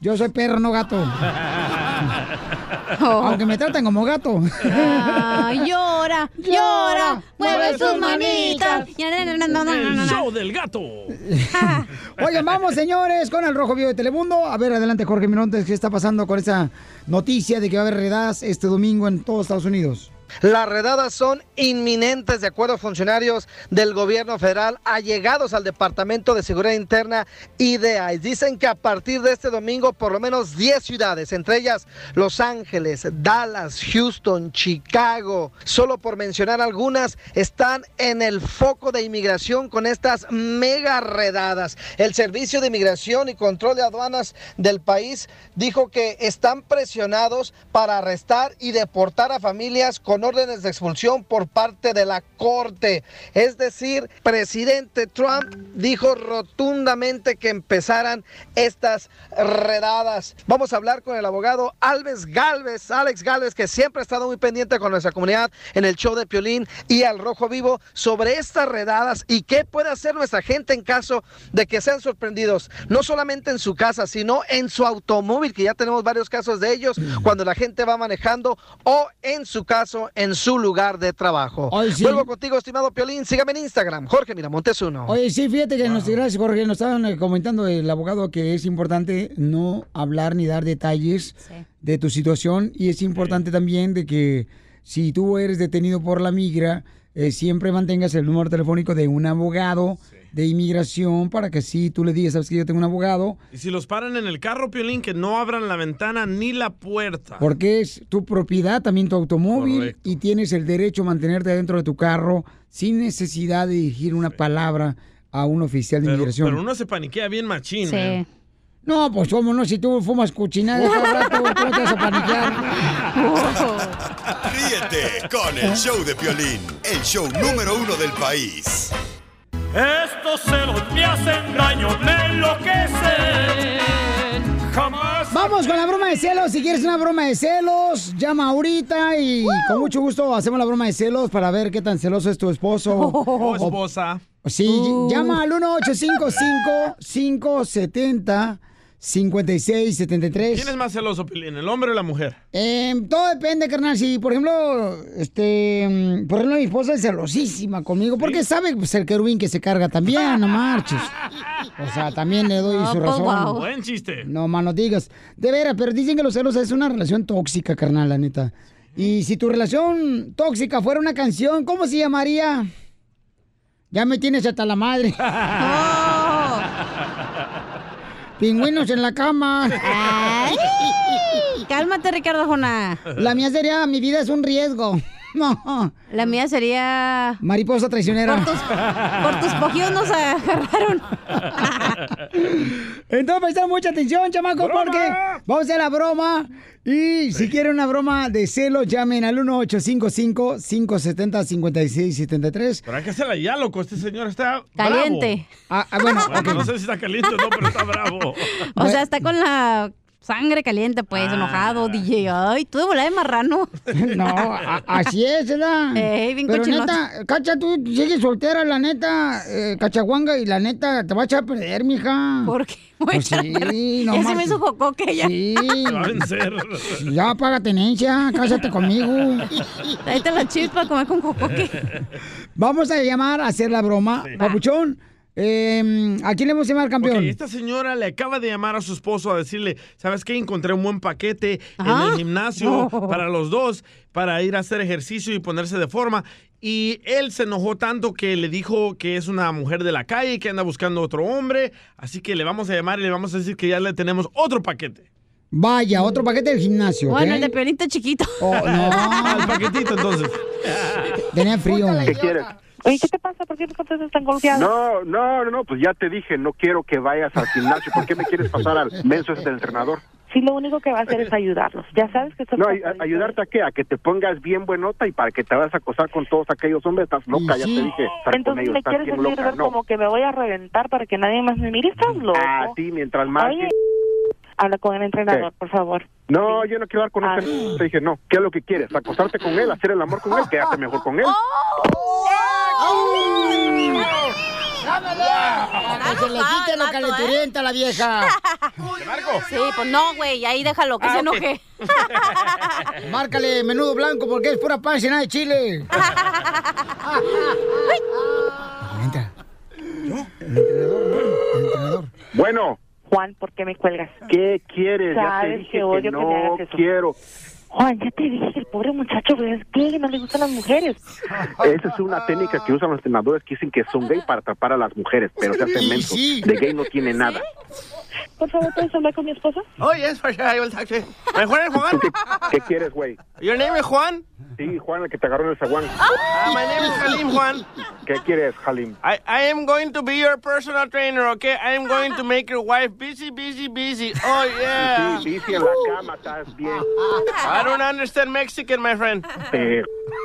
Yo soy perro, no gato. Aunque me tratan como gato.
Ay, llora, llora, mueve sus manitas.
El show del gato.
Oigan, vamos, señores, con el Rojo Vivo de Telemundo. A ver, adelante, Jorge Mirontes, ¿qué está pasando con esa noticia de que va a haber redadas este domingo en todos Estados Unidos?
Las redadas son inminentes, de acuerdo a funcionarios del gobierno federal allegados al Departamento de Seguridad Interna y de ICE. Dicen que a partir de este domingo, por lo menos 10 ciudades, entre ellas Los Ángeles, Dallas, Houston, Chicago, solo por mencionar algunas, están en el foco de inmigración con estas mega redadas. El Servicio de Inmigración y Control de Aduanas del país dijo que están presionados para arrestar y deportar a familias con órdenes de expulsión por parte de la Corte. Es decir, presidente Trump dijo rotundamente que empezaran estas redadas. Vamos a hablar con el abogado Alves Galvez, Alex Galvez, que siempre ha estado muy pendiente con nuestra comunidad en el show de Piolín y al Rojo Vivo sobre estas redadas y qué puede hacer nuestra gente en caso de que sean sorprendidos, no solamente en su casa, sino en su automóvil, que ya tenemos varios casos de ellos, cuando la gente va manejando o en su caso, en su lugar de trabajo.
sí.
Vuelvo contigo, estimado Piolín, sígame en Instagram, Jorge Miramontes uno.
Oye, sí, fíjate que nos, gracias, Jorge, nos estaban eh, comentando el abogado que es importante no hablar ni dar detalles de tu situación y es importante también de que si tú eres detenido por la migra, eh, siempre mantengas el número telefónico de un abogado de inmigración para que si tú le digas, sabes que yo tengo un abogado,
Y si los paran en el carro, Piolín, que no abran la ventana ni la puerta.
porque es tu propiedad, también tu automóvil,
Correcto.
y tienes el derecho a mantenerte dentro de tu carro sin necesidad de dirigir una palabra a un oficial de
Pero,
inmigración.
pero uno se paniquea bien machín. ¿eh?
No, pues cómo no, si tú fumas cochinada cada rato, ¿cómo te vas a paniquear?
Ríete con el show de Piolín, el show número uno del país.
Estos celos me hacen daño, me enloquecen. Jamás.
Vamos con la broma de celos. Si quieres una broma de celos, llama ahorita y con mucho gusto hacemos la broma de celos para ver qué tan celoso es tu esposo.
O esposa.
Sí,
Uh.
llama al 1855-570-5673.
¿Quién es más celoso, Piolín, el hombre o la mujer?
Eh, todo depende, carnal. Si, por ejemplo, este, mm, por ejemplo, mi esposa es celosísima conmigo, porque sabe pues, el querubín que se carga también, no marches. O sea, también le doy
Ah,
su
pues,
razón.
wow. Buen chiste.
No, más no digas. De veras, pero dicen que los celos es una relación tóxica, carnal, la neta. Y si tu relación tóxica fuera una canción, ¿cómo se llamaría? Ya me tienes hasta la madre. Pingüinos en la cama.
Cálmate, Ricardo Jona.
La mía sería Mi vida es un riesgo. No.
La mía sería.
Mariposa traicionera.
Por tus, por tus nos agarraron.
Entonces, prestar mucha atención, chamaco, porque vamos a hacer la broma. Y si quieren una broma de celos, llamen al 1855-570-5673.
Pero hay que hacerla ya, loco. Este señor está
Caliente.
Ah, ah, bueno, ok.
No sé si está caliente o no, pero está bravo.
O sea, está con la sangre caliente, pues,
Ah.
enojado, DJ. Ay, tú de volada de marrano.
No, a- así es, ¿verdad?
Ey, bien
Pero neta, Cacha, tú sigues soltera, la neta, eh, Cachaguanga, y la neta, te vas a echar a perder, mija.
¿Por qué? Voy a
Pues sí,
perder.
no
ya se me hizo jocoque ya.
Sí.
Te va a vencer.
Ya paga tenencia, cásate conmigo.
Tráete la chips para comer con jocoque.
Vamos a llamar a hacer la broma. Papuchón, eh, ¿a quién le vamos a llamar, campeón?
Ok, esta señora le acaba de llamar a su esposo a decirle, ¿sabes qué? Encontré un buen paquete en el gimnasio para los dos, para ir a hacer ejercicio y ponerse de forma. Y él se enojó tanto que le dijo que es una mujer de la calle y que anda buscando otro hombre. Así que le vamos a llamar y le vamos a decir que ya le tenemos otro paquete.
Vaya, otro paquete del gimnasio.
Bueno, el de pelito chiquito.
Oh, no.
El paquetito, entonces.
Tenía frío.
¿Qué quieres?
Oye, ¿qué te pasa? ¿Por qué te contestas tan golpeado?
No, no, no, no, pues ya te dije, no quiero que vayas al gimnasio. ¿Por qué me quieres pasar al menso este del entrenador?
sí lo único que va a hacer es ayudarlos. Ya sabes que esto
No, ay- a- ayudarte a qué? A que te pongas bien buenota y para que te vas a acosar con todos aquellos hombres. Estás loca, ya te dije. Estar con
Entonces
ellos,
me quieres ver
No,
como que me voy a reventar para que nadie más me mire. ¿Estás loco?
a ti mientras más...
Oye, habla con el entrenador, por favor.
No, yo no quiero hablar con
Ah.
este. Te dije, no. ¿Qué es lo que quieres? ¿Acostarte con él? ¿Hacer el amor con él? Quédate mejor con él.
¡Dámela! Que se le quite lo calenturienta la vieja.
Marco? Sí, pues no, güey, ahí déjalo, que
Ah,
se enoje.
Márcale menudo blanco porque es pura panza y nada de chile. Entra. El entrenador, ¿no? El entrenador.
Bueno.
Juan, ¿por qué me cuelgas?
¿Qué quieres? Ya te dije
que
que,
odio que me
no
hagas eso.
quiero.
Juan, ya te dije que el pobre muchacho es gay y no le gustan las mujeres.
Esa es una técnica que usan los entrenadores que dicen que son gay para atrapar a las mujeres, pero se hacen mensos. De gay no tiene nada.
Por favor, ¿puedes hablar con mi esposa?
Oh, yes, for sure, I will talk to you. My Juan, Juan?
¿Qué quieres, güey?
Your name is Juan?
Sí, Juan, el que te agarró en el zaguán.
Ah, my name is Halim, Juan.
¿Qué quieres, Halim?
I, I am going to be your personal trainer, okay? I am going to make your wife busy, busy, busy. Oh, yeah.
Sí, bici en la cama, estás bien.
I don't understand Mexican, my friend.
Eh,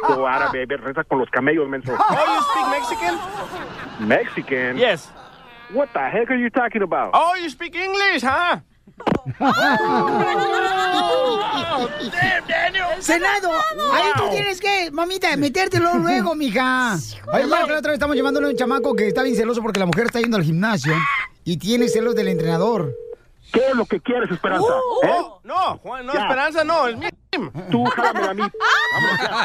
o árabe, reza con los camellos, menso.
Oh, you speak Mexican?
Mexican?
Yes.
What the heck are you talking about?
Oh, you speak English, huh?
Senado, ahí tú tienes que, mamita, metértelo luego, mija. Marco, la otra vez estamos llevándole a un chamaco que está bien celoso porque la mujer está yendo al gimnasio y tiene celos del entrenador.
¿Qué es lo que quieres, Esperanza?
Oh,
¿Eh?
oh, no, Juan, no,
Ya.
Esperanza, no, es mi team.
Tú jálamela a mí.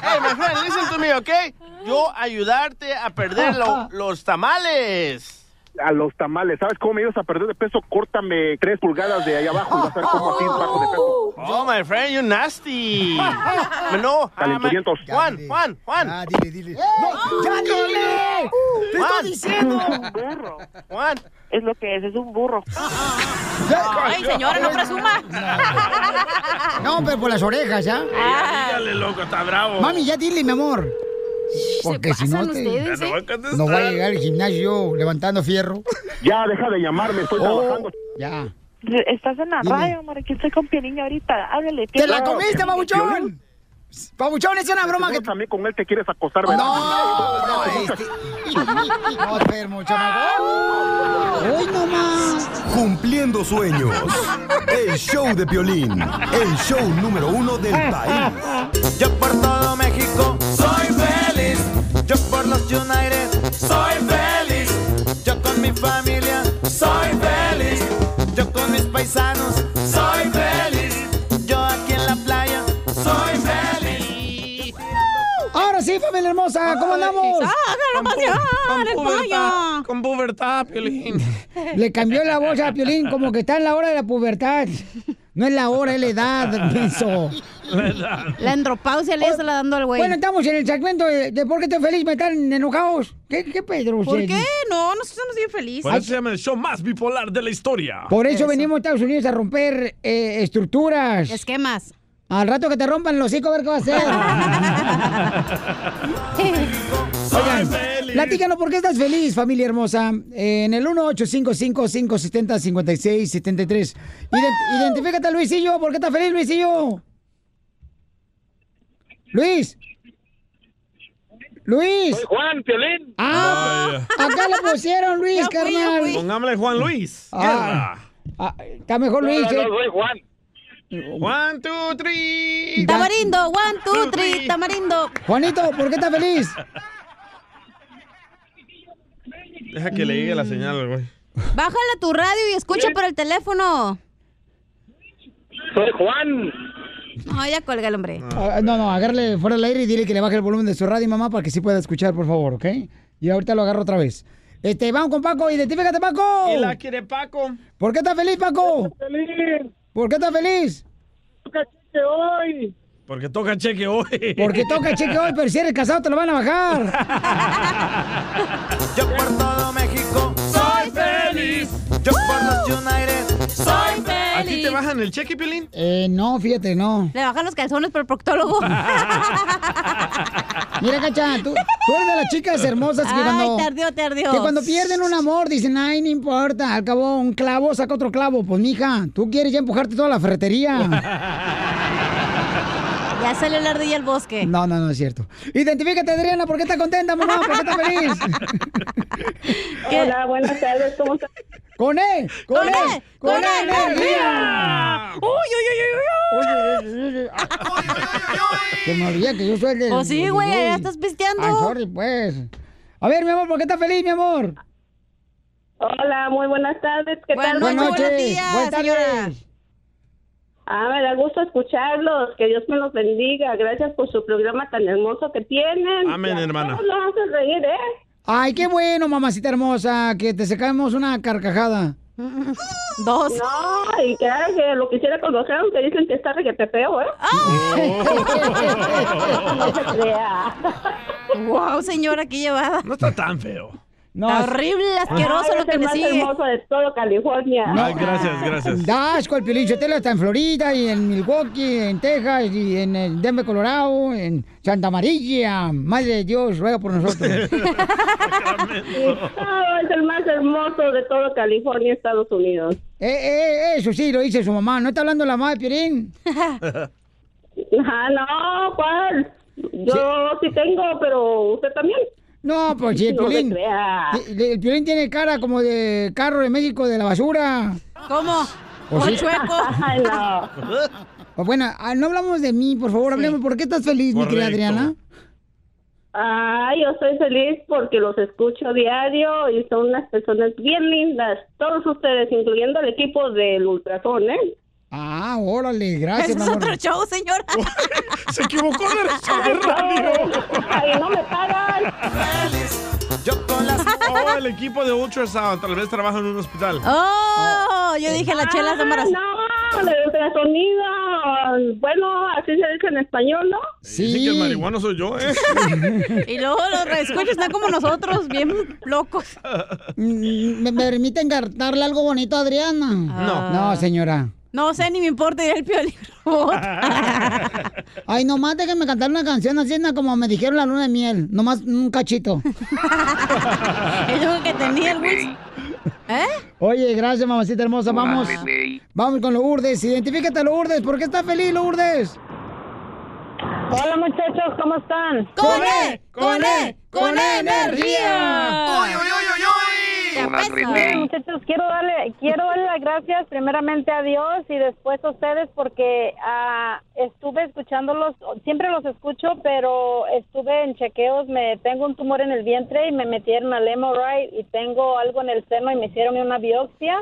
Hey, my friend, listen to me, okay? Yo ayudarte a perder lo- los tamales.
A los tamales. ¿Sabes cómo me ibas a perder de peso? Córtame tres pulgadas de ahí abajo y vas a ver cómo así bajo de peso.
Oh, my friend, you nasty. No, ah,
Calenturientos.
Juan, Juan, Juan.
Ah, dile, dile. ¡No! ¡Ya dile! ¡Te
Juan.
estoy diciendo!
burro.
Juan.
Es lo que es, es un burro.
Ay, señora, no presuma.
No, pero por las orejas, ¿ya?
Dígale, loco, está bravo.
Mami, ya dile, mi amor. Porque si no, te-
ustedes, ¿eh?
No voy
va a
llegar al gimnasio levantando fierro.
Ya, deja de llamarme, estoy
Oh,
trabajando.
Ya.
Estás en la
Dime.
radio, amor. Aquí estoy con Pieniña ahorita. Háblale.
¡Te la
Piolín.
comiste, babuchón! Pabuchón, es una broma que...
También con él te quieres acostar, ¿verdad?
No, no, este... No, enfermo, chamaco. ¡Uy, no más!
Cumpliendo sueños. El show de Piolín. El show número uno del país.
Yo por todo México soy. Yo por los United soy feliz. Yo con mi familia soy feliz. Yo con mis paisanos soy feliz. Yo aquí en la playa soy feliz.
Ahora sí, familia hermosa, ¿cómo andamos?
¡Hágalo pasear, el pollo!
Con pubertad, Piolín.
Le cambió la voz a Piolín como que está en la hora de la pubertad. No es la hora, es la edad, menso.
La andropausia le está dando al güey.
Bueno, estamos en el segmento de, de por qué estoy feliz, me están enojados. ¿Qué, qué Pedro?
¿Por qué? No, nosotros estamos bien felices.
Por eso se llama el show más bipolar de la historia.
Por eso, venimos a Estados Unidos a romper eh, estructuras.
Esquemas.
Al rato que te rompan los hocico, a ver qué va a hacer. Oigan, platícanos por qué estás feliz, familia hermosa. En el 1-855-570-5673. Ident- identifícate, Luisillo. ¿Por qué estás feliz, Luisillo? Luis. Luis.
Soy Juan, Piolín.
Ah, acá le pusieron Luis, carnal.
Pongámosle Juan Luis.
Ah, ah, está mejor Luis.
No, no,
eh.
no, soy Juan.
One, two, three.
Tamarindo, one, two, three, tamarindo.
Juanito, ¿por qué estás feliz?
Deja que le llegue la señal, güey.
Bájala tu radio y escucha por el teléfono.
Soy Juan.
No, ya colga el hombre.
Ah, no, no, agárrale fuera del aire y dile que le baje el volumen de su radio, mamá, para que sí pueda escuchar, por favor, ¿ok? Y ahorita lo agarro otra vez. Este, vamos con Paco, identifícate, Paco.
Y la quiere Paco.
¿Por qué estás feliz, Paco?
Feliz.
¿Por qué estás feliz?
Que hoy.
Porque toca cheque hoy.
Porque toca cheque hoy, pero si eres casado te lo van a bajar.
Yo soy feliz.
¿A ti te bajan el cheque, Piolín?
Eh, no, fíjate, no.
Le bajan los calzones por el proctólogo.
Mira, Cacha, tú, tú eres de las chicas hermosas que
Ay,
cuando...
te ardió, te ardió.
Que cuando pierden un amor dicen, ay, no importa, al cabo un clavo saca otro clavo. Pues, mija, tú quieres ya empujarte toda la ferretería.
Ya salió la ardilla al bosque.
No, no, no es cierto. Identifícate, Adriana, ¿por qué estás contenta, mamá? ¿Por qué estás feliz?
Hola, buenas tardes, ¿cómo estás?
¡Con E! ¡Con,
¡Con
E! ¡Con,
¡Con
E! Energía!
¡Uy, uy, uy, uy,
uy! Se me olvida que yo soy el.
Pues sí, güey, ya estás pisteando.
Ay, sorry, pues. A ver, mi amor, ¿por qué estás feliz, mi amor?
Hola, muy buenas tardes. ¿Qué tal?
Buenas noches. Buenas tardes.
Ah, me da gusto escucharlos. Que Dios me los bendiga. Gracias por su programa tan hermoso que tienen.
Amén,
Que
hermana.
todos Nos hacen reír, ¿eh?
Ay, qué bueno, mamacita hermosa, que te sacamos una carcajada.
Dos.
No, y que, que lo quisiera conocer, aunque dicen que está requete feo, ¿eh? no se crea.
Wow, señora, qué llevada.
No está tan feo.
Está horrible, asqueroso
Ay,
lo
es
que
el
me
más
sigue.
hermoso de todo California.
Ay, gracias, gracias.
Da asco el Piolín Sotelo está en Florida, y en Milwaukee, en Texas, y en eh, Denver, Colorado, en Santa María. Madre de Dios, ruega por nosotros.
No, es el más hermoso de todo California, Estados Unidos.
Eh, eh, eso sí, lo dice su mamá. ¿No está hablando la mamá de Piolín?
Ah, no, ¿cuál? Yo sí. tengo, pero usted también.
No, pues sí, el
No
Piolín. El, Piolín tiene cara como de carro de México de la basura.
¿Cómo?
¿O sí?
Ay, no.
Pues bueno, ah, no hablamos de mí, por favor, hablemos. ¿Por qué estás feliz, mi querida. Adriana?
Ay, yo estoy feliz porque los escucho diario y son unas personas bien lindas. Todos ustedes, incluyendo el equipo del Ultrason, ¿eh?
Ah, órale, gracias,
Ese es otro show, señor.
Se equivocó de show de radio.
Ay, no me pagan.
Oh, el equipo de Ultrasound tal vez trabaja en un hospital.
Oh, yo dije la chela es embarazada.
No, el ultrasonido. Bueno, así se dice en español, ¿no?
Dicen que el marihuano soy yo, ¿eh?
Y luego los escuchas están como nosotros, bien locos.
Mm, ¿Me permiten cantarle algo bonito a Adriana?
No.
No, señora.
No sé, ni me importa ir al piolín.
Ay, nomás déjenme cantar una canción así ¿no? como me dijeron la luna de miel. Nomás un cachito.
Es lo que tenía el Wiz. ¿Eh?
Oye, gracias, mamacita hermosa. Vamos. Vamos con Lourdes. Identifícate, Lourdes. ¿Por qué estás feliz, Lourdes?
Hola, muchachos, ¿cómo están?
¡Con E! ¡Con E! ¡Con E energía!
¡Uy, muchachos, quiero darle, quiero darle las gracias primeramente a Dios y después a ustedes porque ah, estuve escuchándolos, siempre los escucho, pero estuve en chequeos, me tengo un tumor en el vientre y me metieron al MRI y tengo algo en el seno y me hicieron una biopsia.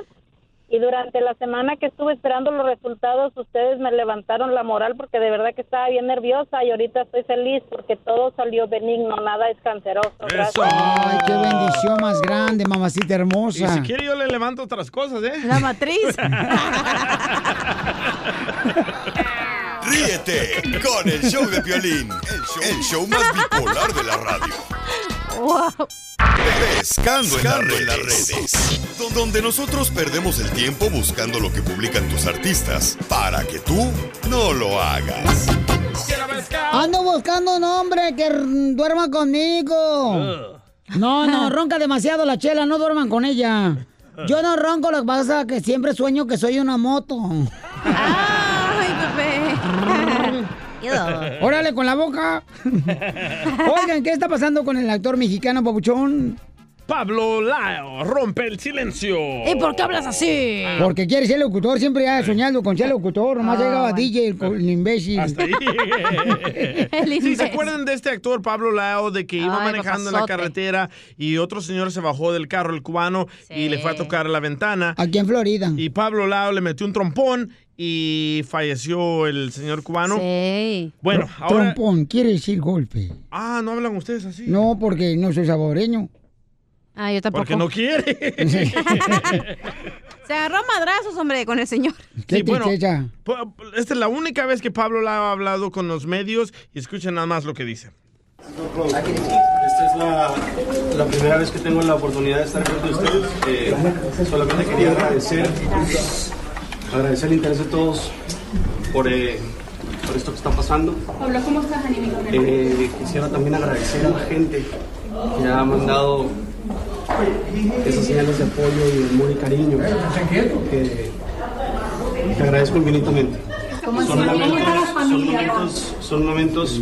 Y durante la semana que estuve esperando los resultados, ustedes me levantaron la moral porque de verdad que estaba bien nerviosa y ahorita estoy feliz porque todo salió benigno, nada es canceroso. Gracias.
Ay, qué bendición más grande, mamacita
Y
hermosa.
si quiere yo le levanto otras cosas, ¿eh?
La matriz.
Ríete con el show de Piolín, el show, el show más bipolar de la radio.
Wow.
Pescando, en, las redes, Don- donde nosotros perdemos el tiempo buscando lo que publican tus artistas para que tú no lo hagas.
Ando buscando un hombre que duerma conmigo. No, no, ronca demasiado la chela, no duerman con ella. Yo no ronco, lo que pasa es que siempre sueño que soy una moto. Órale con la boca. Oigan, ¿qué está pasando con el actor mexicano Pabuchón?
Pablo Lao rompe el silencio.
¿Y por qué hablas así?
Porque quiere ser locutor, siempre ha soñado con ser locutor, nomás
Ah,
llegaba
bueno.
DJ, el, el imbécil.
Hasta ahí ¿Sí se acuerdan de este actor Pablo Lao de que iba
Ay,
manejando en la carretera y otro señor se bajó del carro, el cubano, y le fue a tocar la ventana?
Aquí en Florida.
Y Pablo Lao le metió un trompón y falleció el señor cubano.
Sí.
Bueno, ahora...
Trompón, quiere decir golpe.
Ah, ¿no hablan ustedes así?
No, porque no soy saboreño.
Ah, yo tampoco.
Porque no quiere.
Se agarró a madrazos, hombre, con el señor.
Qué
Sí, bueno, Esta es la única vez que Pablo Lao ha hablado con los medios y escuchen nada más lo que dice.
Esta es la, la primera vez que tengo la oportunidad de estar con ustedes. Eh, solamente quería agradecer
agradecer el interés de todos por, eh, por esto que está pasando.
Pablo, ¿cómo estás?
Eh, quisiera también agradecer a la gente que ha mandado esas señales de apoyo y de amor y cariño. Que, que agradezco infinitamente.
¿Cómo
Son momentos, son momentos, son momentos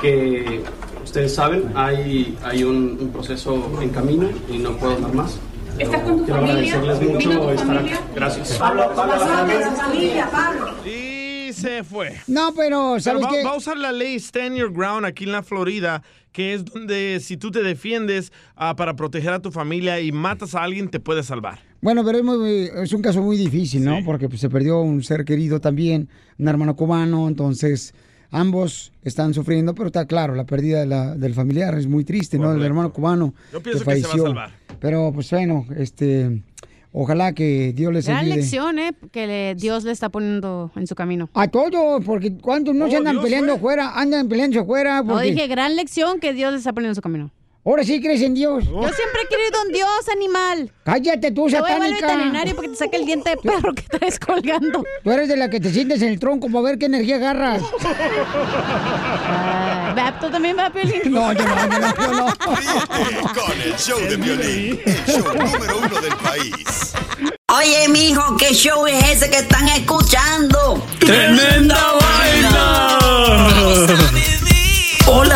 que ustedes saben, hay, hay un, un proceso en camino y no puedo dar más.
¿Estás con tu
Quiero
familia?
agradecerles
¿Vino
mucho
tu
estar
familia?
acá. Gracias.
Pablo, Pablo, la familia, Pablo.
Y se fue.
No, pero, ¿sabes
va,
qué?
va a usar la ley Stand Your Ground aquí en la Florida, que es donde si tú te defiendes ah, para proteger a tu familia y matas a alguien, te puede salvar.
Bueno, pero es, muy- es un caso muy difícil, ¿no? Porque pues, se perdió un ser querido también, un hermano cubano, entonces ambos están sufriendo, pero está claro, la pérdida de la- del familiar es muy triste, ¿no? Del hermano cubano
Yo pienso
que
que se va a
falleció.
salvar.
Pero pues bueno, este, ojalá que Dios les
Gran
ayude.
lección, ¿eh? Que le- Dios le está poniendo en su camino.
A todos, porque cuando no se andan peleando afuera, andan peleando afuera.
No,
Porque...
dije gran lección que Dios le está poniendo en su camino.
Ahora sí crees en Dios.
Yo siempre he querido en Dios, animal.
Cállate tú,
Te voy a llevar al
satánica.
veterinario porque te saque el diente de perro que traes colgando.
Tú eres de la que te sientes en el tronco para ver qué energía agarras.
Ah, ¿Tú también va a pelear?
No, yo no, yo no, yo no.
Con el show de violín, el show número uno del país.
Oye, mijo, ¿qué show es ese que están escuchando?
¡Tremenda